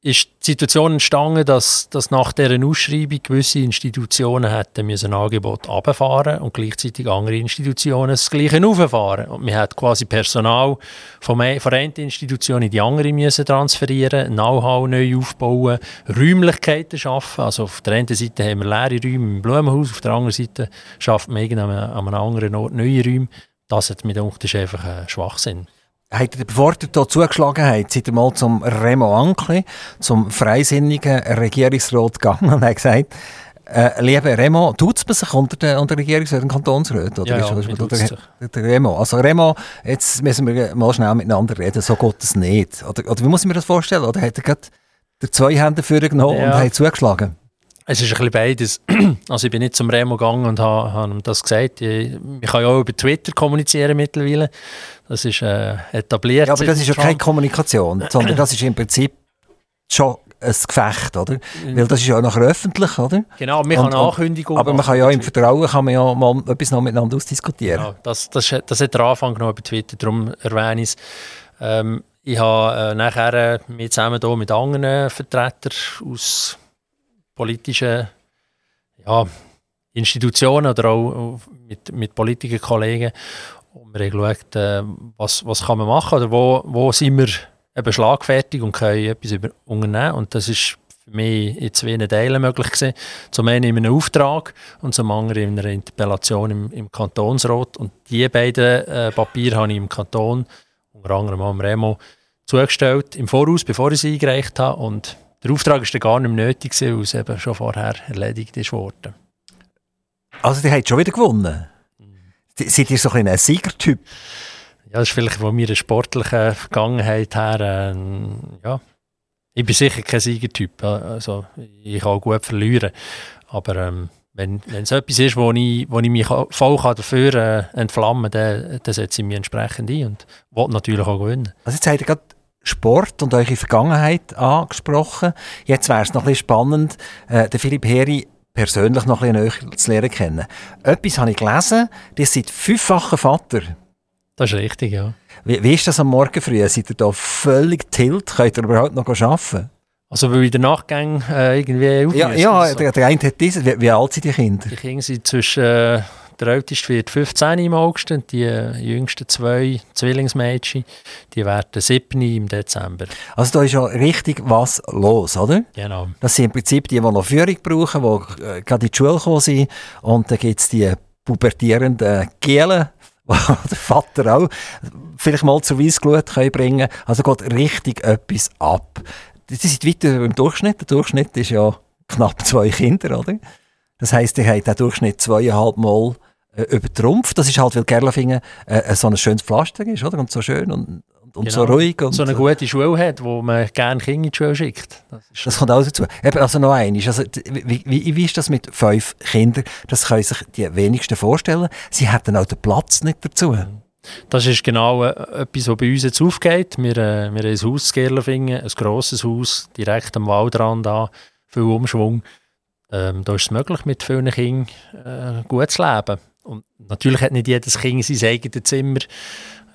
ist die Situation entstanden, dass, dass nach dieser Ausschreibung gewisse Institutionen hätten müssen ein Angebot abfahren und gleichzeitig andere Institutionen das Gleiche auffahren. Und man hat quasi Personal von der einen Institution in die andere müssen transferieren, Know-how neu aufbauen, Räumlichkeiten schaffen. Also auf der einen Seite haben wir leere Räume im Blumenhaus, auf der anderen Seite schafft man an einem anderen Ort neue Räume. Das hat mit uns einfach ein Schwachsinn. Habt ihr, bevor ihr hier zugeschlagen habt, seid ihr mal zum Remo Ankli, zum freisinnigen Regierungsrat gegangen und habt gesagt, äh, lieber Remo, tut es sich unter den, unter Regierungsrat und Kantonsrat? Oder ja, ist, ja, oder, der, der, Remo. Also Remo, jetzt müssen wir mal schnell miteinander reden, so geht es nicht. Oder, oder wie muss ich mir das vorstellen? Oder hat er gerade der zwei Hände für genommen ja. und hat zugeschlagen? Es ist ein bisschen beides. Also ich bin nicht zum Remo gegangen und habe, habe ihm das gesagt. Ich, ich kann ja auch über Twitter kommunizieren mittlerweile. Das ist äh, etabliert. Ja, aber das ist ja keine Kommunikation, sondern das ist im Prinzip schon ein Gefecht, oder? Weil das ist ja nachher öffentlich, oder? Genau, wir haben Ankündigungen. Aber man kann ja im Vertrauen kann man ja mal etwas noch miteinander ausdiskutieren. Genau, das, das, das hat der Anfang genommen bei Twitter, darum erwähne ich es. Ähm, ich habe äh, nachher äh, mit zusammen hier mit anderen Vertretern aus politischen ja, Institutionen oder auch mit, mit politischen Kollegen und wir haben geschaut, äh, was, was kann man machen oder wo, wo sind wir eben schlagfertig und können etwas über, unternehmen. Und das ist für mich in zwei Teilen möglich gewesen. Zum einen in einem Auftrag und zum anderen in einer Interpellation im, im Kantonsrat. Und diese beiden äh, Papiere habe ich im Kanton, unter anderem am Remo, zugestellt, im Voraus, bevor ich sie eingereicht habe. Und der Auftrag war dann gar nicht mehr nötig, weil es eben schon vorher erledigt ist worden. Also, die haben schon wieder gewonnen? Seid ihr so ein, ein Siegertyp? Ja, das ist vielleicht von meiner sportlichen Vergangenheit her. Äh, ja. Ich bin sicher kein Siegertyp. Also, ich kann auch gut verlieren. Aber ähm, wenn, wenn es etwas ist, wo ich, wo ich mich voll dafür äh, entflammen kann, dann, dann setze ich mich entsprechend ein und will natürlich auch gewinnen. Also jetzt habt ihr gerade Sport und eure Vergangenheit angesprochen. Jetzt wäre es noch ein bisschen spannend, äh, der Philipp Heri persönlich noch ein bisschen näher zu lernen kennen. Etwas habe ich gelesen, ihr seid fünffacher Vater. Das ist richtig, ja. Wie, wie ist das am Morgen früh? Seid ihr da völlig tilt? Könnt ihr überhaupt noch arbeiten? Also weil in der Nachtgang äh, irgendwie Ja, ja der, der eine hat dieses. Wie, wie, alt sind die Kinder? Die Kinder sind zwischen... Äh, der älteste wird 15 im August und die jüngsten zwei Zwillingsmädchen, die werden 7 im Dezember. Also da ist ja richtig was los, oder? Genau. Das sind im Prinzip die, die noch Führung brauchen, die äh, gerade in die Schule gekommen sind. Und dann gibt es die pubertierenden Gielen, die der Vater auch vielleicht mal zur Weissglut bringen können. Also geht richtig etwas ab. Das ist weiter im Durchschnitt. Der Durchschnitt ist ja knapp zwei Kinder, oder? Das heisst, ihr habt den Durchschnitt zweieinhalb Mal äh, übertrumpft. Das ist halt, weil Gerlafingen äh, so ein schönes Pflaster ist, oder? Und so schön und, und, und genau. so ruhig. Und so eine gute Schule hat, wo man gerne Kinder in die Schule schickt. Das, das kommt auch dazu. Eben, also noch eines. Also, wie, wie, wie ist das mit fünf Kindern? Das können sich die wenigsten vorstellen. Sie hätten auch den Platz nicht dazu. Das ist genau äh, etwas, was bei uns jetzt aufgeht. Wir, äh, wir haben ein Haus in Gerlafingen, ein grosses Haus, direkt am Waldrand an, viel Umschwung. Ähm, da ist es möglich, mit vielen Kindern äh, gut zu leben. Und natürlich hat nicht jedes Kind sein eigenes Zimmer.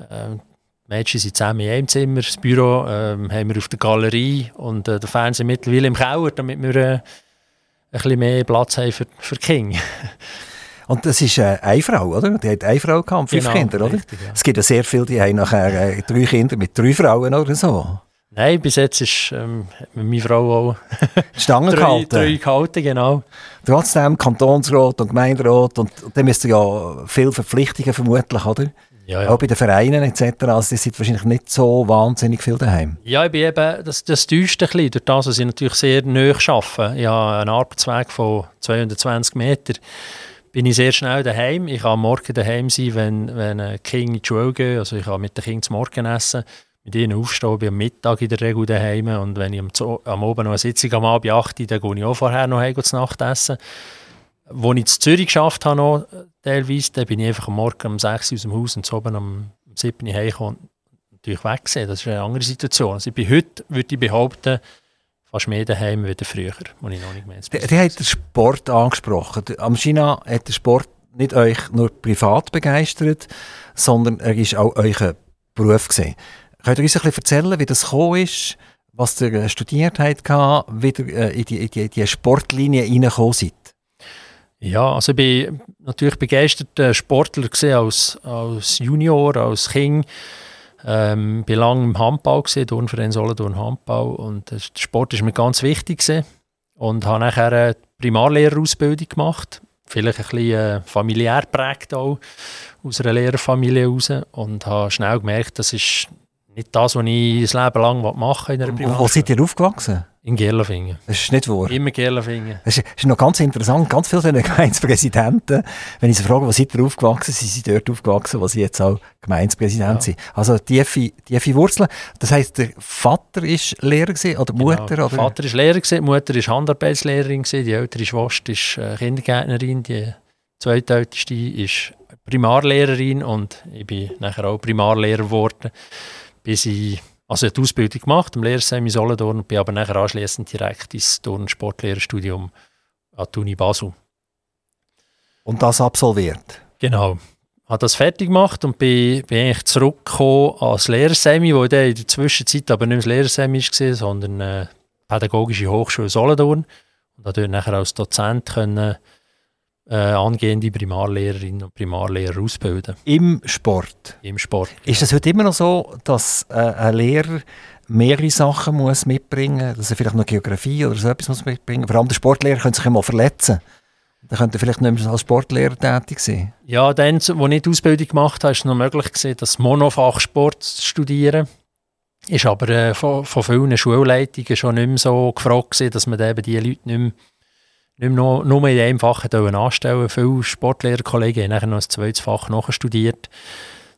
Äh, die Mädchen sind zusammen in einem Zimmer. Das Büro äh, haben wir auf der Galerie und äh, der Fernseher mittlerweile im Keller, damit wir äh, ein bisschen mehr Platz haben für, für die Kinder. Und das ist äh, eine Frau, oder? Die hat eine Frau gehabt, fünf genau, Kinder, oder? Richtig, ja. Es gibt ja sehr viele, die haben nachher äh, drei Kinder mit drei Frauen oder so. Nein, bis jetzt ist ähm, meine Frau auch Stangen gehalten. treu gehalten, genau. Trotzdem Kantonsrat und Gemeinderat und, und dann müsst ihr ja viele Verpflichtungen vermutlich, oder? Ja, ja. Auch bei den Vereinen etc. Also, ihr seid wahrscheinlich nicht so wahnsinnig viel daheim. Ja, ich bin eben, das, das täuscht ein bisschen, durch das, dass ich natürlich sehr nahe arbeite. Ich habe einen Arbeitsweg von 220 Metern. Bin ich sehr schnell daheim. Ich kann am Morgen daheim sein, wenn, wenn ein Kind in die Schule geht. Also ich kann mit den Kindern zum Morgen essen, mit ihnen aufstehen, bin am Mittag in der Regel daheim. Und wenn ich am, am Abend noch eine Sitzung am Abend 8 Uhr, dann gehe ich auch vorher noch heim zu Nacht essen. Wo ich in Zürich geschafft habe, noch, äh, teilweise, dann bin ich einfach am Morgen um 6 Uhr aus dem Haus und zu oben um 7 Uhr heimgekommen natürlich weg gewesen. Das ist eine andere Situation. Also ich bin heute, würde ich behaupten, fast mehr daheim wie früher, wo ich noch nicht mehr ins Die, die hat den Sport angesprochen. Der- Am China hat der Sport nicht euch nur privat begeistert, sondern er ist auch euer Beruf gesehen. Könnt ihr uns ein bisschen erzählen, wie das gekommen ist, was ihr äh, studiert habt, wie ihr äh, in die, in die, in die Sportlinie reingekommen seid? Ja, also ich bin natürlich begeisterter Sportler gewesen als, als Junior, als Kind. Ähm, bin lange im Handball gesehen, Turnverein Solothurn Handball und äh, der Sport ist mir ganz wichtig gewesen. und habe nachher eine Primarlehrerausbildung gemacht, vielleicht ein bisschen äh, familiär geprägt auch aus einer Lehrerfamilie heraus und habe schnell gemerkt, das ist nicht das, was ich das Leben lang machen in einer Wo, wo Privatschule. seid ihr aufgewachsen? In Gerlafingen. Das ist nicht wahr. Immer Gerlafingen. Das ist, ist noch ganz interessant. Ganz viele den Gemeindepräsidenten, wenn ich sie frage, wo seid ihr aufgewachsen, sind sie dort aufgewachsen, wo sie jetzt auch Gemeindepräsident Ja. sind. Also tiefe, tiefe Wurzeln. Das heisst, der Vater ist Lehrer gewesen, oder Mutter? Genau. Oder? Vater war Lehrer, gewesen, die Mutter war Handarbeitslehrerin, gewesen, die ältere Schwester ist äh, Kindergärtnerin, die zweitälteste ist Primarlehrerin und ich bin nachher auch Primarlehrer geworden, bis ich also ich die Ausbildung gemacht am Lehrersemi Solothurn und bin aber nachher anschliessend direkt ins Turn- und Sportlehrerstudium an die Uni Basel. Und das absolviert. Genau. Habe das fertig gemacht und bin, bin eigentlich zurückgekommen als Lehrersemi, wo dann in der Zwischenzeit aber nicht das Lehrersemi war, sondern äh, Pädagogische Hochschule Solothurn. Und habe dort nachher als Dozent können, äh, angehende Primarlehrerinnen und Primarlehrer ausbilden Im Sport. im Sport. Ist es heute immer noch so, dass äh, ein Lehrer mehrere Sachen muss mitbringen muss? Dass er vielleicht noch Geografie oder so etwas muss mitbringen Vor allem der Sportlehrer könnte sich immer verletzen. Dann könnte vielleicht nicht mehr als Sportlehrer tätig sein. Ja, dann, als ich die Ausbildung gemacht habe, war es noch möglich, gewesen, das Monofach Sport zu studieren. Ist aber äh, von, von vielen Schulleitungen schon nicht mehr so gefragt, gewesen, dass man eben die Leute nicht mehr, nicht nur, nur in einem Fach anstellen Viele Sportlehrerkollegen haben nachher noch ein zweites Fach nachstudiert,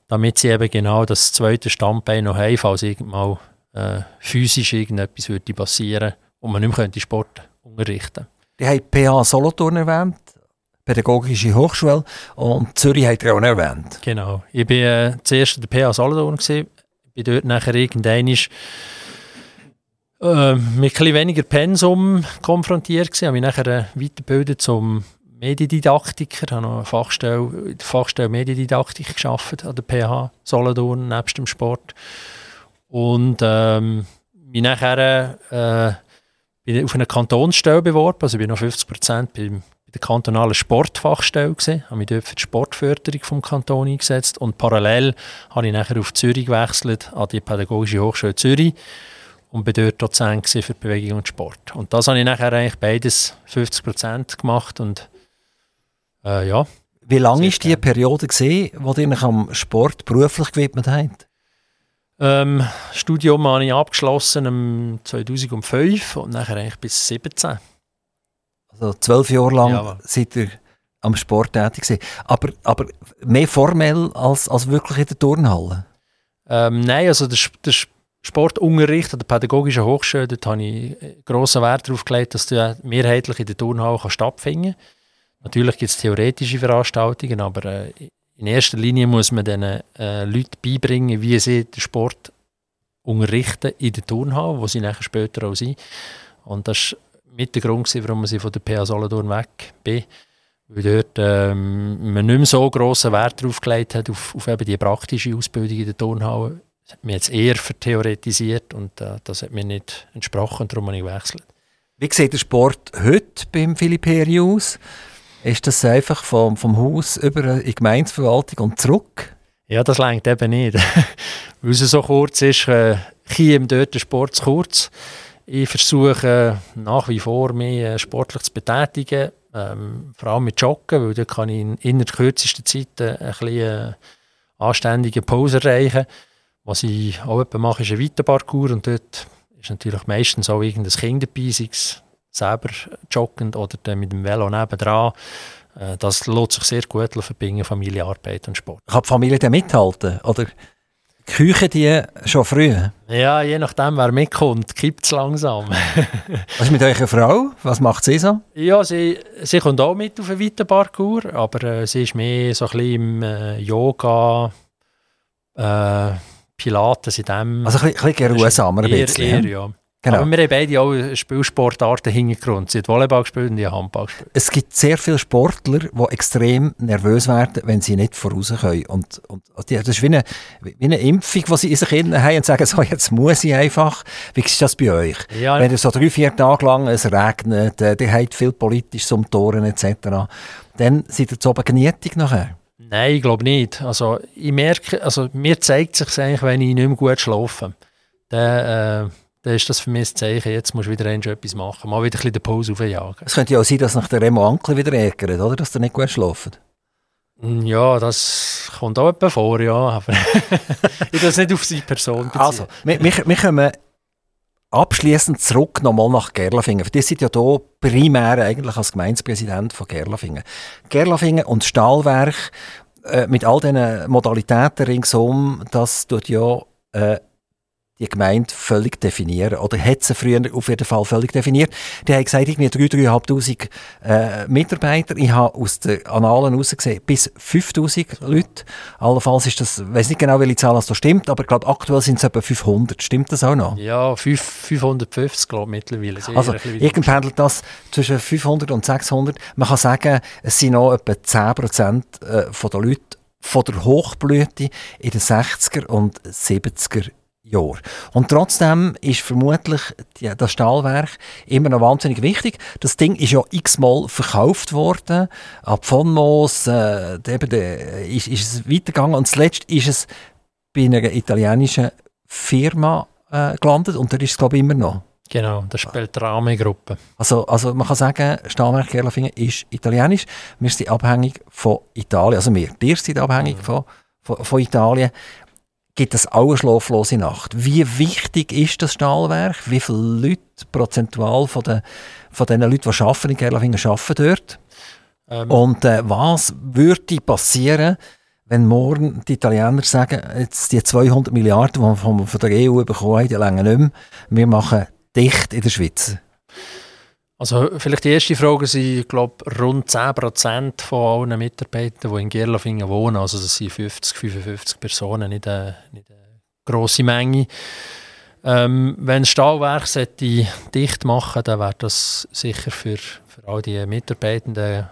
damit sie eben genau das zweite Standbein noch haben, falls irgendwann äh, physisch irgendetwas würde passieren und man nicht mehr könnte Sport unterrichten Die haben PH Solothurn erwähnt, Pädagogische Hochschule und Zürich hat er auch noch erwähnt. Genau. Ich bin äh, zuerst an der PH Solothurn, gewesen, bin dort nachher irgendwann mit etwas weniger Pensum konfrontiert gewesen, habe mich nachher äh, weitergebildet zum Mediendidaktiker, habe noch eine Fachstelle, Fachstelle Mediendidaktik geschafft an der PH Solothurn, nebst dem Sport. Und ähm, mich nachher äh, bin auf eine Kantonsstelle beworben, also ich bin noch 50 Prozent bei der kantonalen Sportfachstelle gesehen, habe mich dort für die Sportförderung vom Kanton eingesetzt. Und parallel habe ich nachher auf Zürich gewechselt, an die Pädagogische Hochschule Zürich und bin dort Dozent für Bewegung und Sport. Und das habe ich nachher eigentlich beides 50% gemacht und äh, ja, Wie lange ist die. Periode gesehen, wo ihr euch am Sport beruflich gewidmet habt? ähm, Studium habe ich abgeschlossen im 2005 und nachher eigentlich bis 17. Also zwölf Jahre lang Jawohl. seid ihr am Sport tätig gewesen. Aber, aber mehr formell als, als wirklich in der Turnhalle? Ähm, nein, also der, der Sportunterricht an der Pädagogischen Hochschule, dort habe ich äh, grossen Wert darauf gelegt, dass der mehrheitlich in der Turnhalle kann stattfinden kann. Natürlich gibt es theoretische Veranstaltungen, aber äh, in erster Linie muss man den äh, Leuten beibringen, wie sie den Sport unterrichten in der Turnhalle, wo sie nachher später auch sind. Und das war mit der Grund, warum ich von der PA Solothurn weg bin. Weil dort ähm, man nicht mehr so grossen Wert darauf gelegt hat, auf, auf eben die praktische Ausbildung in der Turnhalle. Das hat mir jetzt eher vertheoretisiert und äh, das hat mir nicht entsprochen darum habe ich gewechselt. Wie sieht der Sport heute beim Philipp Heri aus? Ist das einfach vom, vom Haus über in die Gemeindeverwaltung und zurück? Ja, das längt eben nicht. weil es so kurz ist, äh, kiem dort der Sport zu kurz. Ich versuche nach wie vor, mich äh, sportlich zu betätigen, ähm, vor allem mit Joggen, weil dort kann ich in innerhalb kürzester Zeit äh, ein bisschen äh, anständige Pause erreichen. Was ich auch etwa mache, ist ein Weiterparcours und dort ist natürlich meistens auch irgendein Kind dabei, sei es selber joggend oder dann mit dem Velo nebendran. Äh, das lohnt sich sehr gut verbinden, Familie, Arbeit und Sport. Kann die Familie dann mithalten? Oder küchen die schon früh? Ja, je nachdem, wer mitkommt, kippt es langsam. Was ist mit eurer Frau? Was macht sie so? Ja, sie, sie kommt auch mit auf einen weiten Parcours, aber äh, sie ist mehr so ein bisschen im äh, Yoga, äh, Pilates, in dem... Also ein bisschen, ein bisschen geruhsamer ein bisschen. eher, ja? ja. Genau. Aber wir haben beide auch Spielsportarten Hintergrund. Sie hat Volleyball gespielt und ich Handball gespielt. Es gibt sehr viele Sportler, die extrem nervös werden, wenn sie nicht voraus können. Und, und die- das ist wie eine, wie eine Impfung, die sie in sich innen haben und sagen, so, jetzt muss ich einfach. Wie ist das bei euch? Ja, Wenn ihr so drei, vier Tage lang es regnet, äh, ihr habt viel politische Umtoren etc., dann seid ihr zu oben genietig nachher. Nein, ich glaube nicht. Also, ich merke, also, mir zeigt sich eigentlich, wenn ich nicht mehr gut schlafe. Dann, äh, dann ist das für mich ein Zeichen, jetzt musst du wieder etwas machen. Mal wieder ein bisschen den Puls aufjagen. Es könnte ja auch sein, dass nach der Remo Ankel wieder ärgert, oder? Dass ihr nicht gut schlaft. Mm, Ja, das kommt auch etwa vor, ja. Aber ich das nicht auf seine Person beziehen. Also, wir, wir, wir kommen abschließend zurück nochmal nach Gerlafingen. Die sind ja hier primär eigentlich als Gemeindepräsident von Gerlafingen. Gerlafingen und Stahlwerk äh, mit all diesen Modalitäten ringsum, das tut ja äh, die Gemeinde völlig definieren. Oder hat sie früher auf jeden Fall völlig definiert. Die haben gesagt, irgendwie 3'500 äh, Mitarbeiter. Ich habe aus den Annalen herausgesehen, bis 5000 Leute. Allenfalls ist das, ich weiß nicht genau, welche Zahl das da stimmt, aber ich glaube, aktuell sind es etwa 500. Stimmt das auch noch? Ja, fünf- 550 glaube ich mittlerweile. Sehr Also, ein bisschen irgend pendelt das zwischen 500 und 600. Man kann sagen, es sind noch etwa 10% äh, von der Leute von der Hochblüte in den 60er und 70er Jahren. Und trotzdem ist vermutlich die, das Stahlwerk immer noch wahnsinnig wichtig. Das Ding ist ja x-mal verkauft worden. Ab von Moos äh, äh, ist, ist es weitergegangen. Und zuletzt ist es bei einer italienischen Firma äh, gelandet. Und da ist es, glaube ich, immer noch. Genau, das spielt die Rahmengruppe. Also, also man kann sagen, Stahlwerk Gerlafingen ist italienisch. Wir sind abhängig von Italien. Also wir, ihr seid abhängig von, von, von Italien. Gibt es auch eine schlaflose Nacht? Wie wichtig ist das Stahlwerk? Wie viele Leute prozentual von den, von den Leuten, die arbeiten in Gerlafingen, arbeiten dort? Ähm, Und äh, was würde passieren, wenn morgen die Italiener sagen, jetzt die 200 Milliarden, die wir von, der EU bekommen haben, die länger nicht mehr, wir machen dicht in der Schweiz? Also vielleicht die erste Frage sind, ich glaube, rund 10% von allen Mitarbeitern, die in Gerlafingen wohnen, also das sind 50, 55 Personen, nicht eine, nicht eine grosse Menge. Ähm, wenn das Stahlwerk sollte dicht machen dann wäre das sicher für, für all die Mitarbeitenden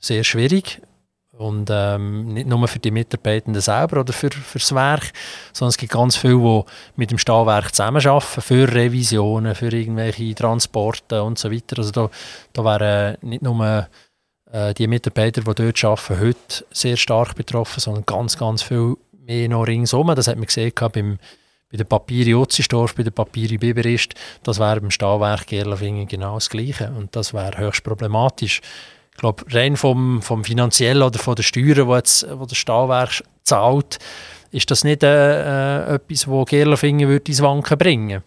sehr schwierig. Und ähm, nicht nur für die Mitarbeitenden selber oder für, für das Werk, sondern es gibt ganz viele, die mit dem Stahlwerk zusammenarbeiten, für Revisionen, für irgendwelche Transporte und so weiter. Also da, da wären nicht nur äh, die Mitarbeiter, die dort arbeiten, heute sehr stark betroffen, sondern ganz, ganz viel mehr noch ringsum. Das hat man gesehen beim, bei der Papieri Utzisdorf, bei der Papieri Biberist. Das wäre beim Stahlwerk Gerlafingen genau das Gleiche. Und das wäre höchst problematisch. Ich glaube, rein vom, vom finanziellen oder von den Steuern, die jetzt, wo das Stahlwerk zahlt, ist das nicht äh, äh, etwas, das Gerlafingen würde ins Wanken bringen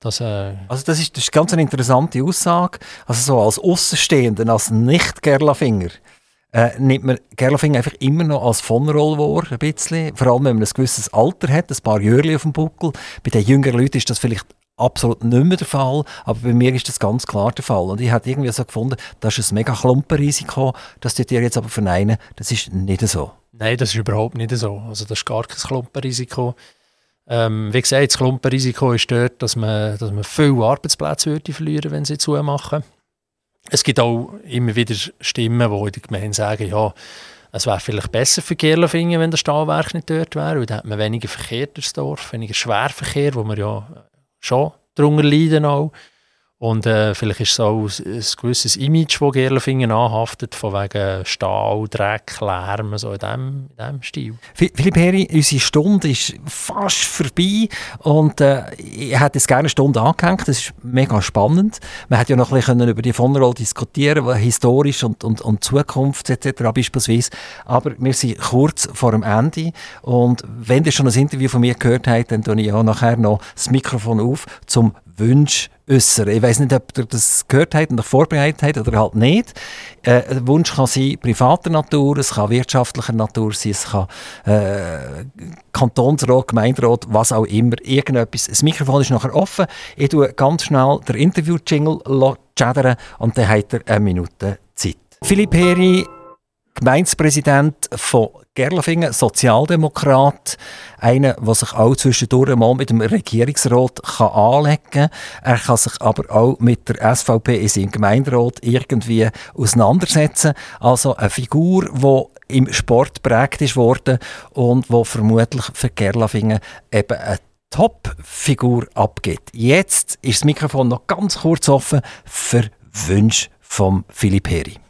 das, äh, Also das ist, das ist ganz eine interessante Aussage. Also so als Außenstehender, als Nicht-Gerlafinger, äh, nimmt man Gerlafingen einfach immer noch als von Rollwar ein bisschen. Vor allem, wenn man ein gewisses Alter hat, ein paar Jahre auf dem Buckel. Bei den jüngeren Leuten ist das vielleicht absolut nicht mehr der Fall, aber bei mir ist das ganz klar der Fall. Und ich habe irgendwie so gefunden, das ist ein mega Klumpenrisiko, das tut ihr jetzt aber verneinen. Das ist nicht so. Nein, das ist überhaupt nicht so. Also das ist gar kein Klumpenrisiko. Ähm, wie gesagt, das Klumpenrisiko ist dort, dass man, dass man viele Arbeitsplätze würde verlieren wenn sie zumachen. Es gibt auch immer wieder Stimmen, die in der Gemeinde sagen, ja, es wäre vielleicht besser für Gerlafingen, wenn das Stahlwerk nicht dort wäre, weil dann hat man weniger Verkehr durchs Dorf, weniger Schwerverkehr, wo wir ja schon darunter leiden auch. Und äh, vielleicht ist es auch ein, gewisses Image, das Gerlafingen anhaftet, von wegen Stahl, Dreck, Lärm, so in diesem in dem Stil. Philipp Heri, unsere Stunde ist fast vorbei und äh, ich hätte es gerne eine Stunde angehängt, das ist mega spannend. Man hätte ja noch ein bisschen über die von Roll diskutieren historisch und, und, und Zukunft etc. beispielsweise, aber wir sind kurz vor dem Ende und wenn ihr schon ein Interview von mir gehört habt, dann tue ich auch nachher noch das Mikrofon auf zum Wunsch äußern. Ich weiß nicht, ob ihr das gehört habt und euch vorbereitet habt oder halt nicht. Äh, ein Wunsch kann sein privater Natur, es kann wirtschaftlicher Natur sein, es kann äh, Kantonsrat, Gemeinderat, was auch immer, irgendetwas. Das Mikrofon ist nachher offen. Ich tue ganz schnell den Interview-Jingle und dann habt ihr eine Minute Zeit. Philipp Heri, Gemeindepräsident von Gerlafingen, Sozialdemokrat, einer, der sich auch zwischendurch mal mit dem Regierungsrat kann anlegen kann. Er kann sich aber auch mit der SVP in seinem Gemeinderat irgendwie auseinandersetzen. Also eine Figur, die im Sport prägt ist worden und wo vermutlich für Gerlafingen eben eine Top-Figur abgeht. Jetzt ist das Mikrofon noch ganz kurz offen für Wünsche von Philipp Heri.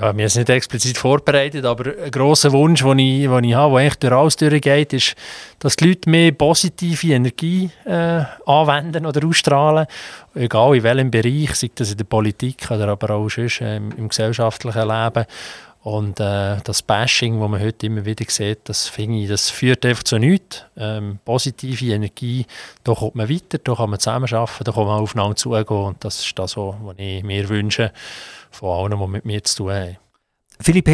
Ja, wir sind nicht explizit vorbereitet, aber ein grosser Wunsch, den ich, den ich habe, der eigentlich durch alles durchgeht, ist, dass die Leute mehr positive Energie äh, anwenden oder ausstrahlen. Egal in welchem Bereich, sei das in der Politik oder aber auch sonst, äh, im, im, gesellschaftlichen Leben. Und äh, das Bashing, das man heute immer wieder sieht, das, ich, das führt einfach zu nichts. Ähm, positive Energie, da kommt man weiter, da kann man zusammenarbeiten, da kann man aufeinander zugehen. Und das ist das, was ich mir wünsche von allen, die mit mir zu tun haben. Philipp,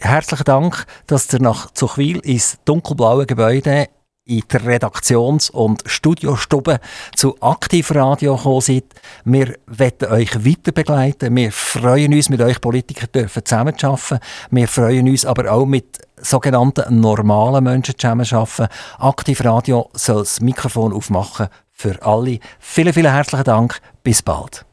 herzlichen Dank, dass ihr nach Zuchwil ins dunkelblaue Gebäude in der Redaktions- und Studiostube zu Aktivradio gekommen seid. Wir wollen euch weiter begleiten. Wir freuen uns, mit euch Politikern zusammenzuarbeiten. Wir freuen uns aber auch mit sogenannten normalen Menschen zusammenzuarbeiten. Aktivradio soll das Mikrofon aufmachen für alle. Vielen, vielen herzlichen Dank. Bis bald.